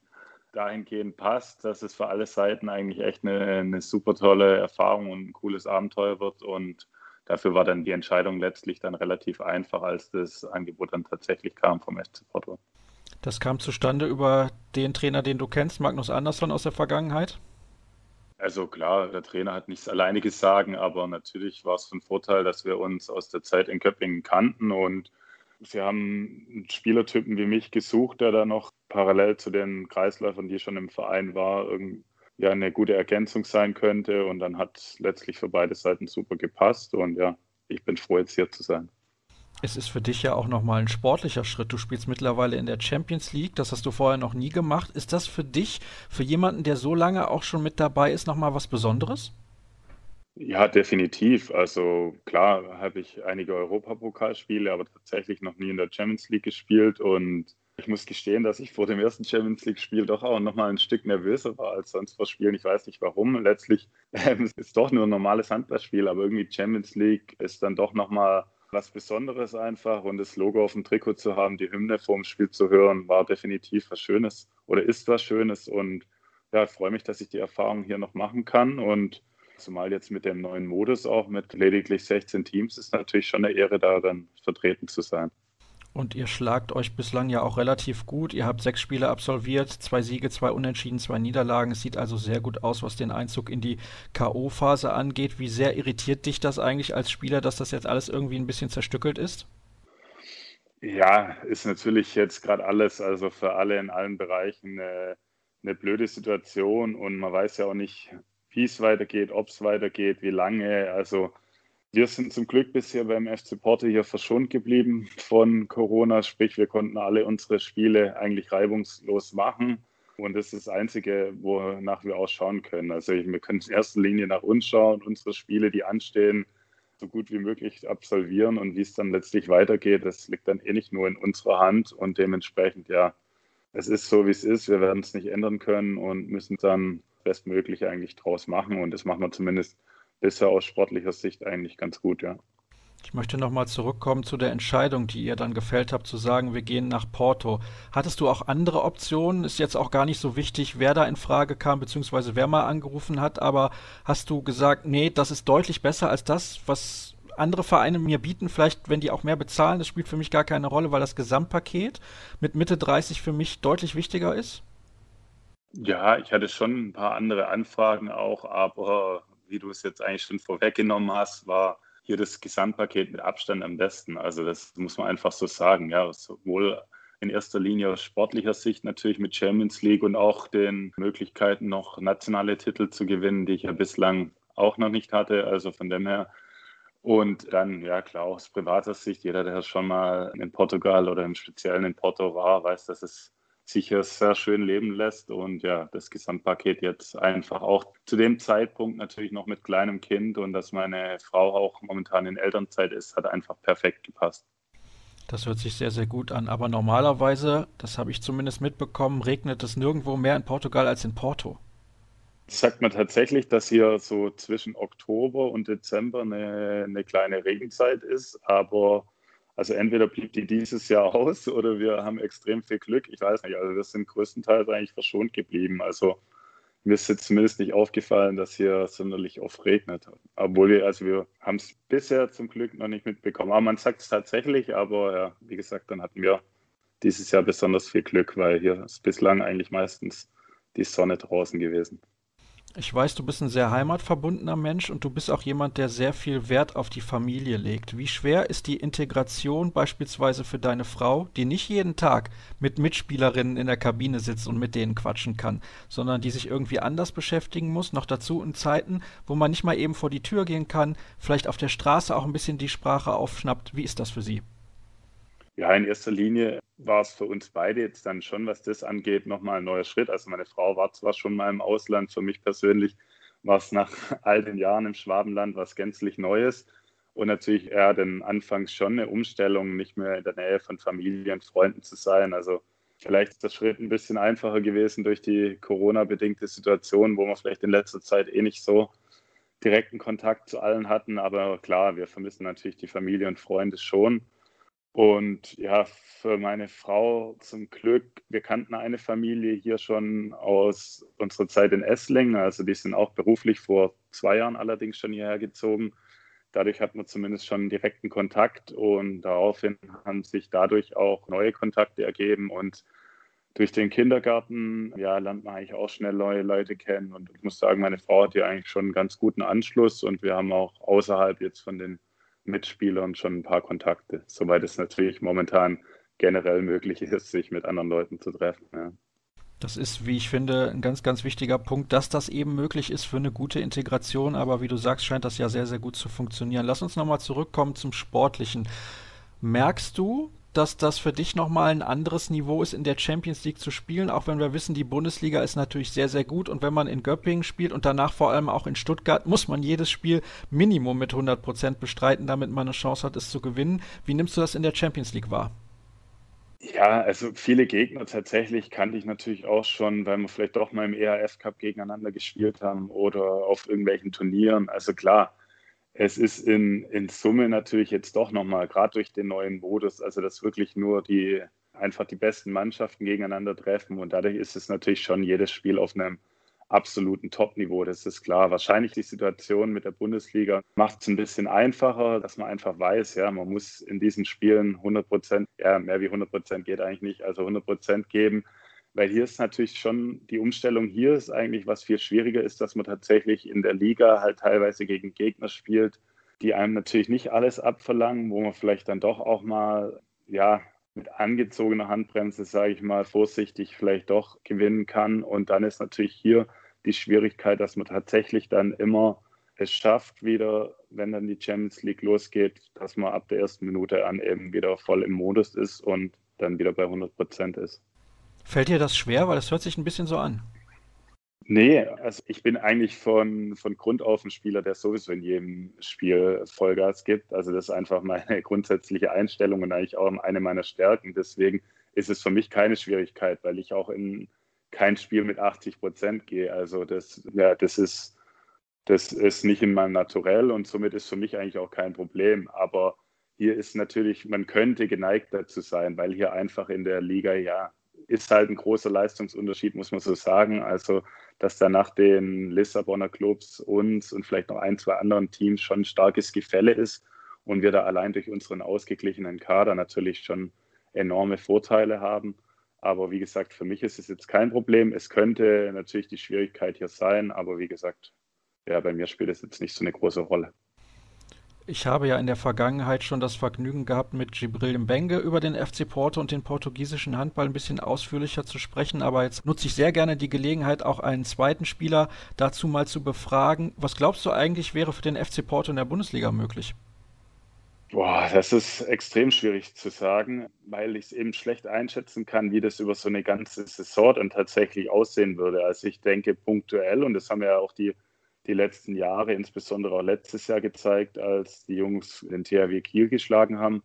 dahingehend passt, dass es für alle Seiten eigentlich echt eine, eine super tolle Erfahrung und ein cooles Abenteuer wird. Und dafür war dann die Entscheidung letztlich dann relativ einfach, als das Angebot dann tatsächlich kam vom FC Porto. Das kam zustande über den Trainer, den du kennst, Magnus Andersson aus der Vergangenheit? Also klar, der Trainer hat nichts alleiniges sagen, aber natürlich war es von Vorteil, dass wir uns aus der Zeit in Köppingen kannten und sie haben einen Spielertypen wie mich gesucht, der da noch parallel zu den Kreisläufern, die schon im Verein war, ja, eine gute Ergänzung sein könnte. Und dann hat letztlich für beide Seiten super gepasst. Und ja, ich bin froh, jetzt hier zu sein. Es ist für dich ja auch nochmal ein sportlicher Schritt. Du spielst mittlerweile in der Champions League. Das hast du vorher noch nie gemacht. Ist das für dich, für jemanden, der so lange auch schon mit dabei ist, nochmal was Besonderes? Ja, definitiv. Also klar habe ich einige Europapokalspiele, aber tatsächlich noch nie in der Champions League gespielt. Und ich muss gestehen, dass ich vor dem ersten Champions League-Spiel doch auch nochmal ein Stück nervöser war als sonst vor Spielen. Ich weiß nicht warum. Letztlich [laughs] äh, es ist doch nur ein normales Handballspiel, aber irgendwie Champions League ist dann doch nochmal was Besonderes einfach. Und das Logo auf dem Trikot zu haben, die Hymne vorm Spiel zu hören, war definitiv was Schönes oder ist was Schönes. Und ja, ich freue mich, dass ich die Erfahrung hier noch machen kann. Und zumal jetzt mit dem neuen Modus auch mit lediglich 16 Teams ist natürlich schon eine Ehre, da dann vertreten zu sein. Und ihr schlagt euch bislang ja auch relativ gut. Ihr habt sechs Spiele absolviert, zwei Siege, zwei Unentschieden, zwei Niederlagen. Es sieht also sehr gut aus, was den Einzug in die K.O.-Phase angeht. Wie sehr irritiert dich das eigentlich als Spieler, dass das jetzt alles irgendwie ein bisschen zerstückelt ist? Ja, ist natürlich jetzt gerade alles, also für alle in allen Bereichen eine, eine blöde Situation und man weiß ja auch nicht, wie es weitergeht, ob es weitergeht, wie lange. Also wir sind zum Glück bisher beim FC Porto hier verschont geblieben von Corona, sprich wir konnten alle unsere Spiele eigentlich reibungslos machen. Und das ist das Einzige, wonach wir auch schauen können. Also wir können in erster Linie nach uns schauen, unsere Spiele, die anstehen, so gut wie möglich absolvieren. Und wie es dann letztlich weitergeht, das liegt dann eh nicht nur in unserer Hand. Und dementsprechend, ja, es ist so, wie es ist. Wir werden es nicht ändern können und müssen dann bestmöglich eigentlich draus machen. Und das machen wir zumindest bisher aus sportlicher Sicht eigentlich ganz gut, ja. Ich möchte nochmal zurückkommen zu der Entscheidung, die ihr dann gefällt habt, zu sagen, wir gehen nach Porto. Hattest du auch andere Optionen? Ist jetzt auch gar nicht so wichtig, wer da in Frage kam, beziehungsweise wer mal angerufen hat, aber hast du gesagt, nee, das ist deutlich besser als das, was andere Vereine mir bieten, vielleicht wenn die auch mehr bezahlen, das spielt für mich gar keine Rolle, weil das Gesamtpaket mit Mitte 30 für mich deutlich wichtiger ist? Ja, ich hatte schon ein paar andere Anfragen auch, aber wie du es jetzt eigentlich schon vorweggenommen hast, war hier das Gesamtpaket mit Abstand am besten. Also das muss man einfach so sagen. Ja, sowohl in erster Linie aus sportlicher Sicht natürlich mit Champions League und auch den Möglichkeiten, noch nationale Titel zu gewinnen, die ich ja bislang auch noch nicht hatte. Also von dem her. Und dann, ja klar, aus privater Sicht, jeder, der schon mal in Portugal oder im Speziellen in Porto war, weiß, dass es sich hier sehr schön leben lässt und ja, das Gesamtpaket jetzt einfach auch zu dem Zeitpunkt natürlich noch mit kleinem Kind und dass meine Frau auch momentan in Elternzeit ist, hat einfach perfekt gepasst. Das hört sich sehr, sehr gut an. Aber normalerweise, das habe ich zumindest mitbekommen, regnet es nirgendwo mehr in Portugal als in Porto. Sagt man tatsächlich, dass hier so zwischen Oktober und Dezember eine, eine kleine Regenzeit ist, aber also entweder blieb die dieses Jahr aus oder wir haben extrem viel Glück. Ich weiß nicht, also wir sind größtenteils eigentlich verschont geblieben. Also mir ist jetzt zumindest nicht aufgefallen, dass hier sonderlich oft regnet. Obwohl wir, also wir haben es bisher zum Glück noch nicht mitbekommen. Aber man sagt es tatsächlich, aber ja, wie gesagt, dann hatten wir dieses Jahr besonders viel Glück, weil hier ist bislang eigentlich meistens die Sonne draußen gewesen. Ich weiß, du bist ein sehr heimatverbundener Mensch und du bist auch jemand, der sehr viel Wert auf die Familie legt. Wie schwer ist die Integration beispielsweise für deine Frau, die nicht jeden Tag mit Mitspielerinnen in der Kabine sitzt und mit denen quatschen kann, sondern die sich irgendwie anders beschäftigen muss, noch dazu in Zeiten, wo man nicht mal eben vor die Tür gehen kann, vielleicht auf der Straße auch ein bisschen die Sprache aufschnappt. Wie ist das für sie? Ja, in erster Linie war es für uns beide jetzt dann schon, was das angeht, nochmal ein neuer Schritt. Also meine Frau war zwar schon mal im Ausland, für mich persönlich war es nach [laughs] all den Jahren im Schwabenland was gänzlich Neues. Und natürlich eher dann anfangs schon eine Umstellung, nicht mehr in der Nähe von Familie und Freunden zu sein. Also vielleicht ist der Schritt ein bisschen einfacher gewesen durch die Corona-bedingte Situation, wo wir vielleicht in letzter Zeit eh nicht so direkten Kontakt zu allen hatten. Aber klar, wir vermissen natürlich die Familie und Freunde schon. Und ja, für meine Frau zum Glück, wir kannten eine Familie hier schon aus unserer Zeit in Esslingen. Also die sind auch beruflich vor zwei Jahren allerdings schon hierher gezogen. Dadurch hat man zumindest schon direkten Kontakt und daraufhin haben sich dadurch auch neue Kontakte ergeben und durch den Kindergarten ja, lernt man eigentlich auch schnell neue Leute kennen. Und ich muss sagen, meine Frau hat hier eigentlich schon einen ganz guten Anschluss und wir haben auch außerhalb jetzt von den Mitspielern schon ein paar Kontakte, soweit es natürlich momentan generell möglich ist, sich mit anderen Leuten zu treffen. Ja. Das ist, wie ich finde, ein ganz, ganz wichtiger Punkt, dass das eben möglich ist für eine gute Integration. Aber wie du sagst, scheint das ja sehr, sehr gut zu funktionieren. Lass uns nochmal zurückkommen zum Sportlichen. Merkst du, dass das für dich nochmal ein anderes Niveau ist, in der Champions League zu spielen, auch wenn wir wissen, die Bundesliga ist natürlich sehr, sehr gut und wenn man in Göppingen spielt und danach vor allem auch in Stuttgart, muss man jedes Spiel Minimum mit 100 Prozent bestreiten, damit man eine Chance hat, es zu gewinnen. Wie nimmst du das in der Champions League wahr? Ja, also viele Gegner tatsächlich kannte ich natürlich auch schon, weil wir vielleicht doch mal im ERF Cup gegeneinander gespielt haben oder auf irgendwelchen Turnieren. Also klar, es ist in, in Summe natürlich jetzt doch nochmal, gerade durch den neuen Modus, also dass wirklich nur die einfach die besten Mannschaften gegeneinander treffen und dadurch ist es natürlich schon jedes Spiel auf einem absoluten Top-Niveau, das ist klar. Wahrscheinlich die Situation mit der Bundesliga macht es ein bisschen einfacher, dass man einfach weiß, ja, man muss in diesen Spielen 100 Prozent, ja, mehr wie 100 Prozent geht eigentlich nicht, also 100 Prozent geben. Weil hier ist natürlich schon die Umstellung, hier ist eigentlich, was viel schwieriger ist, dass man tatsächlich in der Liga halt teilweise gegen Gegner spielt, die einem natürlich nicht alles abverlangen, wo man vielleicht dann doch auch mal, ja, mit angezogener Handbremse, sage ich mal, vorsichtig vielleicht doch gewinnen kann. Und dann ist natürlich hier die Schwierigkeit, dass man tatsächlich dann immer es schafft, wieder, wenn dann die Champions League losgeht, dass man ab der ersten Minute an eben wieder voll im Modus ist und dann wieder bei 100 Prozent ist. Fällt dir das schwer? Weil das hört sich ein bisschen so an. Nee, also ich bin eigentlich von, von Grund auf ein Spieler, der sowieso in jedem Spiel Vollgas gibt. Also das ist einfach meine [laughs] grundsätzliche Einstellung und eigentlich auch eine meiner Stärken. Deswegen ist es für mich keine Schwierigkeit, weil ich auch in kein Spiel mit 80 Prozent gehe. Also das, ja, das ist, das ist nicht in meinem Naturell und somit ist für mich eigentlich auch kein Problem. Aber hier ist natürlich, man könnte geneigt dazu sein, weil hier einfach in der Liga ja ist halt ein großer Leistungsunterschied, muss man so sagen. Also, dass da nach den Lissabonner Clubs uns und vielleicht noch ein, zwei anderen Teams schon ein starkes Gefälle ist und wir da allein durch unseren ausgeglichenen Kader natürlich schon enorme Vorteile haben. Aber wie gesagt, für mich ist es jetzt kein Problem. Es könnte natürlich die Schwierigkeit hier sein, aber wie gesagt, ja, bei mir spielt es jetzt nicht so eine große Rolle. Ich habe ja in der Vergangenheit schon das Vergnügen gehabt, mit Gibril Mbenge über den FC Porto und den portugiesischen Handball ein bisschen ausführlicher zu sprechen, aber jetzt nutze ich sehr gerne die Gelegenheit, auch einen zweiten Spieler dazu mal zu befragen. Was glaubst du eigentlich wäre für den FC Porto in der Bundesliga möglich? Boah, das ist extrem schwierig zu sagen, weil ich es eben schlecht einschätzen kann, wie das über so eine ganze Saison dann tatsächlich aussehen würde. Also ich denke punktuell, und das haben ja auch die, die letzten Jahre, insbesondere auch letztes Jahr gezeigt, als die Jungs den THW Kiel geschlagen haben,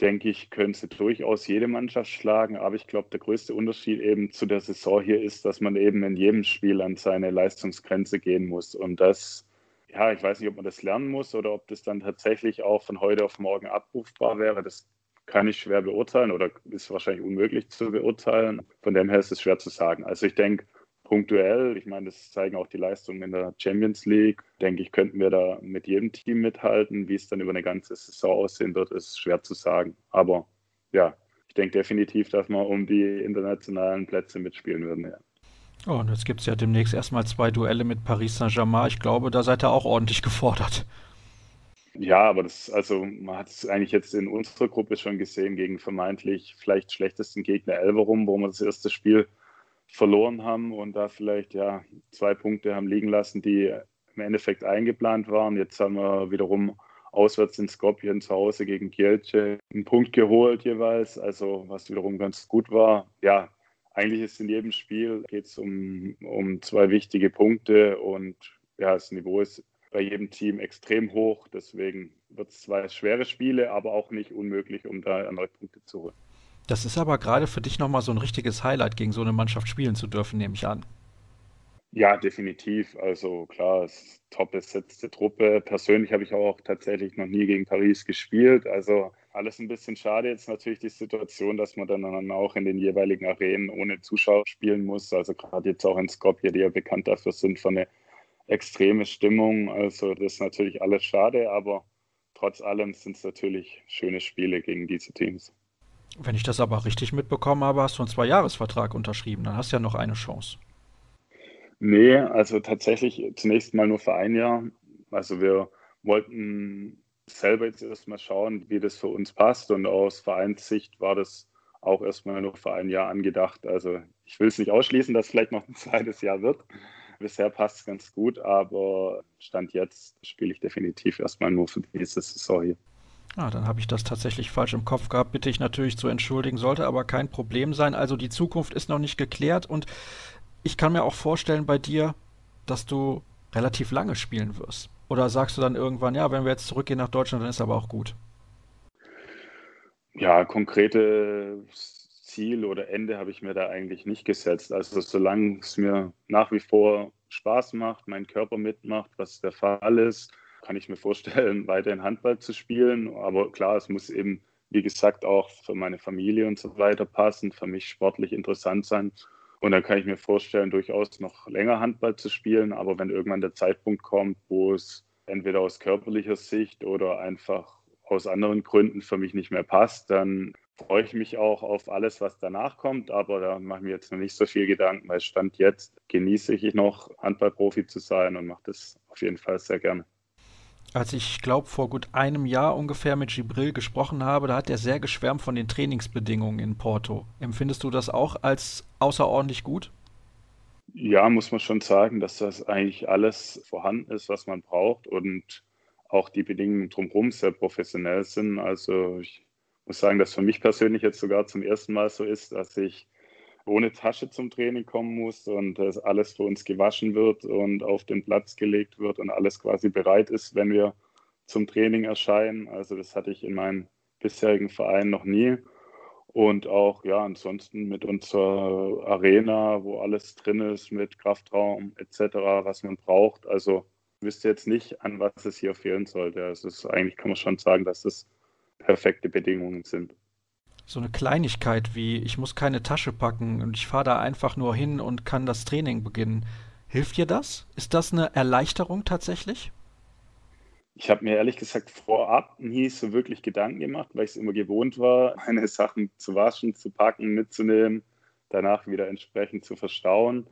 denke ich, können sie durchaus jede Mannschaft schlagen. Aber ich glaube, der größte Unterschied eben zu der Saison hier ist, dass man eben in jedem Spiel an seine Leistungsgrenze gehen muss. Und das ja, ich weiß nicht, ob man das lernen muss oder ob das dann tatsächlich auch von heute auf morgen abrufbar wäre. Das kann ich schwer beurteilen oder ist wahrscheinlich unmöglich zu beurteilen. Von dem her ist es schwer zu sagen. Also ich denke, punktuell, ich meine, das zeigen auch die Leistungen in der Champions League, denke ich, könnten wir da mit jedem Team mithalten. Wie es dann über eine ganze Saison aussehen wird, ist schwer zu sagen. Aber ja, ich denke definitiv, dass wir um die internationalen Plätze mitspielen würden. Ja. Oh, und jetzt gibt es ja demnächst erstmal zwei Duelle mit Paris Saint-Germain. Ich glaube, da seid ihr auch ordentlich gefordert. Ja, aber das, also man hat es eigentlich jetzt in unserer Gruppe schon gesehen gegen vermeintlich vielleicht schlechtesten Gegner Elverum, wo wir das erste Spiel verloren haben und da vielleicht ja zwei Punkte haben liegen lassen, die im Endeffekt eingeplant waren. Jetzt haben wir wiederum auswärts in Skopje zu Hause gegen Kielce einen Punkt geholt jeweils, also was wiederum ganz gut war. Ja, eigentlich ist in jedem Spiel geht es um, um zwei wichtige Punkte und ja, das Niveau ist bei jedem Team extrem hoch. Deswegen wird es zwei schwere Spiele, aber auch nicht unmöglich, um da erneut Punkte zu holen. Das ist aber gerade für dich nochmal so ein richtiges Highlight, gegen so eine Mannschaft spielen zu dürfen, nehme ich an. Ja, definitiv. Also klar, es ist top besetzte Truppe. Persönlich habe ich auch tatsächlich noch nie gegen Paris gespielt. Also alles ein bisschen schade jetzt natürlich die Situation, dass man dann auch in den jeweiligen Arenen ohne Zuschauer spielen muss. Also gerade jetzt auch in Skopje, die ja bekannt dafür sind für eine extreme Stimmung. Also das ist natürlich alles schade, aber trotz allem sind es natürlich schöne Spiele gegen diese Teams. Wenn ich das aber richtig mitbekommen habe, hast du einen Zweijahresvertrag unterschrieben. Dann hast du ja noch eine Chance. Nee, also tatsächlich zunächst mal nur für ein Jahr. Also wir wollten selber jetzt erstmal schauen, wie das für uns passt. Und aus Vereinssicht war das auch erstmal nur für ein Jahr angedacht. Also ich will es nicht ausschließen, dass es vielleicht noch ein zweites Jahr wird. Bisher passt es ganz gut, aber Stand jetzt spiele ich definitiv erstmal nur für diese Saison hier. Ah, dann habe ich das tatsächlich falsch im Kopf gehabt. Bitte ich natürlich zu entschuldigen, sollte aber kein Problem sein. Also die Zukunft ist noch nicht geklärt und ich kann mir auch vorstellen bei dir, dass du relativ lange spielen wirst. Oder sagst du dann irgendwann, ja, wenn wir jetzt zurückgehen nach Deutschland, dann ist aber auch gut? Ja, konkrete Ziel oder Ende habe ich mir da eigentlich nicht gesetzt. Also solange es mir nach wie vor Spaß macht, mein Körper mitmacht, was der Fall ist, kann ich mir vorstellen, [laughs] weiterhin Handball zu spielen. Aber klar, es muss eben, wie gesagt, auch für meine Familie und so weiter passen, für mich sportlich interessant sein. Und dann kann ich mir vorstellen, durchaus noch länger Handball zu spielen. Aber wenn irgendwann der Zeitpunkt kommt, wo es entweder aus körperlicher Sicht oder einfach aus anderen Gründen für mich nicht mehr passt, dann freue ich mich auch auf alles, was danach kommt. Aber da mache ich mir jetzt noch nicht so viel Gedanken, weil Stand jetzt genieße ich noch, Handballprofi zu sein und mache das auf jeden Fall sehr gerne. Als ich glaube, vor gut einem Jahr ungefähr mit Gibril gesprochen habe, da hat er sehr geschwärmt von den Trainingsbedingungen in Porto. Empfindest du das auch als außerordentlich gut? Ja, muss man schon sagen, dass das eigentlich alles vorhanden ist, was man braucht und auch die Bedingungen drumherum sehr professionell sind. Also ich muss sagen, dass für mich persönlich jetzt sogar zum ersten Mal so ist, dass ich ohne Tasche zum Training kommen muss und dass alles für uns gewaschen wird und auf den Platz gelegt wird und alles quasi bereit ist, wenn wir zum Training erscheinen. Also das hatte ich in meinem bisherigen Verein noch nie. Und auch, ja, ansonsten mit unserer Arena, wo alles drin ist, mit Kraftraum etc., was man braucht. Also wüsste jetzt nicht, an was es hier fehlen sollte. Also es ist, eigentlich kann man schon sagen, dass es perfekte Bedingungen sind so eine Kleinigkeit wie, ich muss keine Tasche packen und ich fahre da einfach nur hin und kann das Training beginnen. Hilft dir das? Ist das eine Erleichterung tatsächlich? Ich habe mir ehrlich gesagt vorab nie so wirklich Gedanken gemacht, weil ich es immer gewohnt war, [laughs] meine Sachen zu waschen, zu packen, mitzunehmen, danach wieder entsprechend zu verstauen.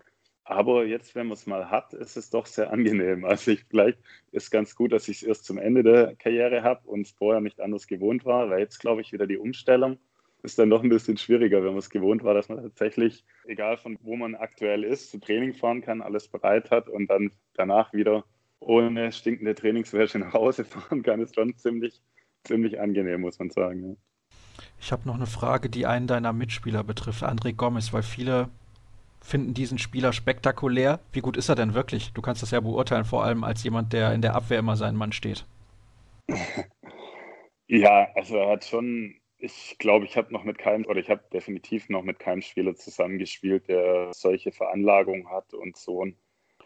Aber jetzt, wenn man es mal hat, ist es doch sehr angenehm. Also ich vielleicht ist ganz gut, dass ich es erst zum Ende der Karriere habe und es vorher nicht anders gewohnt war, weil jetzt glaube ich wieder die Umstellung ist dann doch ein bisschen schwieriger, wenn man es gewohnt war, dass man tatsächlich, egal von wo man aktuell ist, zu Training fahren kann, alles bereit hat und dann danach wieder ohne stinkende Trainingswäsche nach Hause [laughs] fahren kann, ist schon ziemlich, ziemlich angenehm, muss man sagen. Ja. Ich habe noch eine Frage, die einen deiner Mitspieler betrifft, André Gomez, weil viele finden diesen Spieler spektakulär. Wie gut ist er denn wirklich? Du kannst das ja beurteilen, vor allem als jemand, der in der Abwehr immer seinen Mann steht. [laughs] Ja, also er hat schon ich glaube, ich habe noch mit keinem, oder ich habe definitiv noch mit keinem Spieler zusammengespielt, der solche Veranlagungen hat und so ein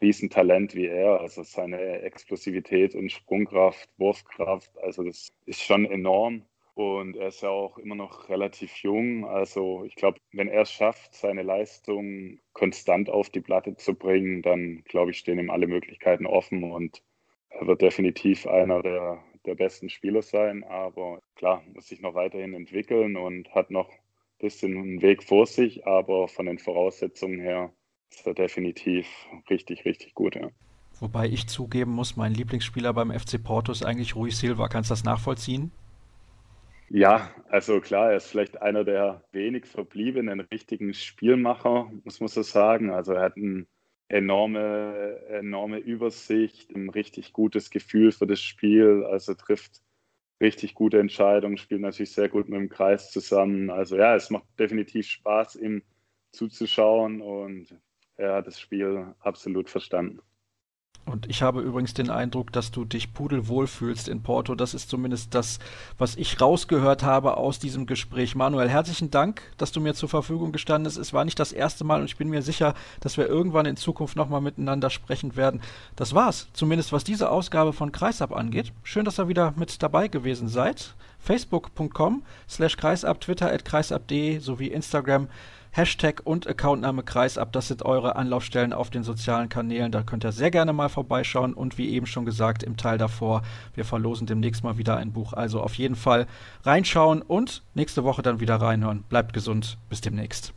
Riesentalent wie er. Also seine Explosivität und Sprungkraft, Wurfkraft, also das ist schon enorm. Und er ist ja auch immer noch relativ jung. Also ich glaube, wenn er es schafft, seine Leistung konstant auf die Platte zu bringen, dann glaube ich, stehen ihm alle Möglichkeiten offen und er wird definitiv einer der der besten Spieler sein, aber klar, muss sich noch weiterhin entwickeln und hat noch ein bisschen einen Weg vor sich, aber von den Voraussetzungen her ist er definitiv richtig, richtig gut. Ja. Wobei ich zugeben muss, mein Lieblingsspieler beim FC Porto ist eigentlich Rui Silva. Kannst du das nachvollziehen? Ja, also klar, er ist vielleicht einer der wenig verbliebenen richtigen Spielmacher, muss man so sagen. Also er hat ein enorme, enorme Übersicht, ein richtig gutes Gefühl für das Spiel, also trifft richtig gute Entscheidungen, spielt natürlich sehr gut mit dem Kreis zusammen. Also ja, es macht definitiv Spaß, ihm zuzuschauen und er hat das Spiel absolut verstanden. Und ich habe übrigens den Eindruck, dass du dich pudelwohl fühlst in Porto. Das ist zumindest das, was ich rausgehört habe aus diesem Gespräch. Manuel, herzlichen Dank, dass du mir zur Verfügung gestanden bist. Es war nicht das erste Mal und ich bin mir sicher, dass wir irgendwann in Zukunft nochmal miteinander sprechen werden. Das war's, zumindest was diese Ausgabe von Kreisab angeht. Schön, dass ihr wieder mit dabei gewesen seid. Facebook.com slash Kreisab, Twitter at kreisab.de sowie Instagram Hashtag und Accountname Kreisab, das sind eure Anlaufstellen auf den sozialen Kanälen. Da könnt ihr sehr gerne mal vorbeischauen und wie eben schon gesagt, im Teil davor, wir verlosen demnächst mal wieder ein Buch. Also auf jeden Fall reinschauen und nächste Woche dann wieder reinhören. Bleibt gesund, bis demnächst.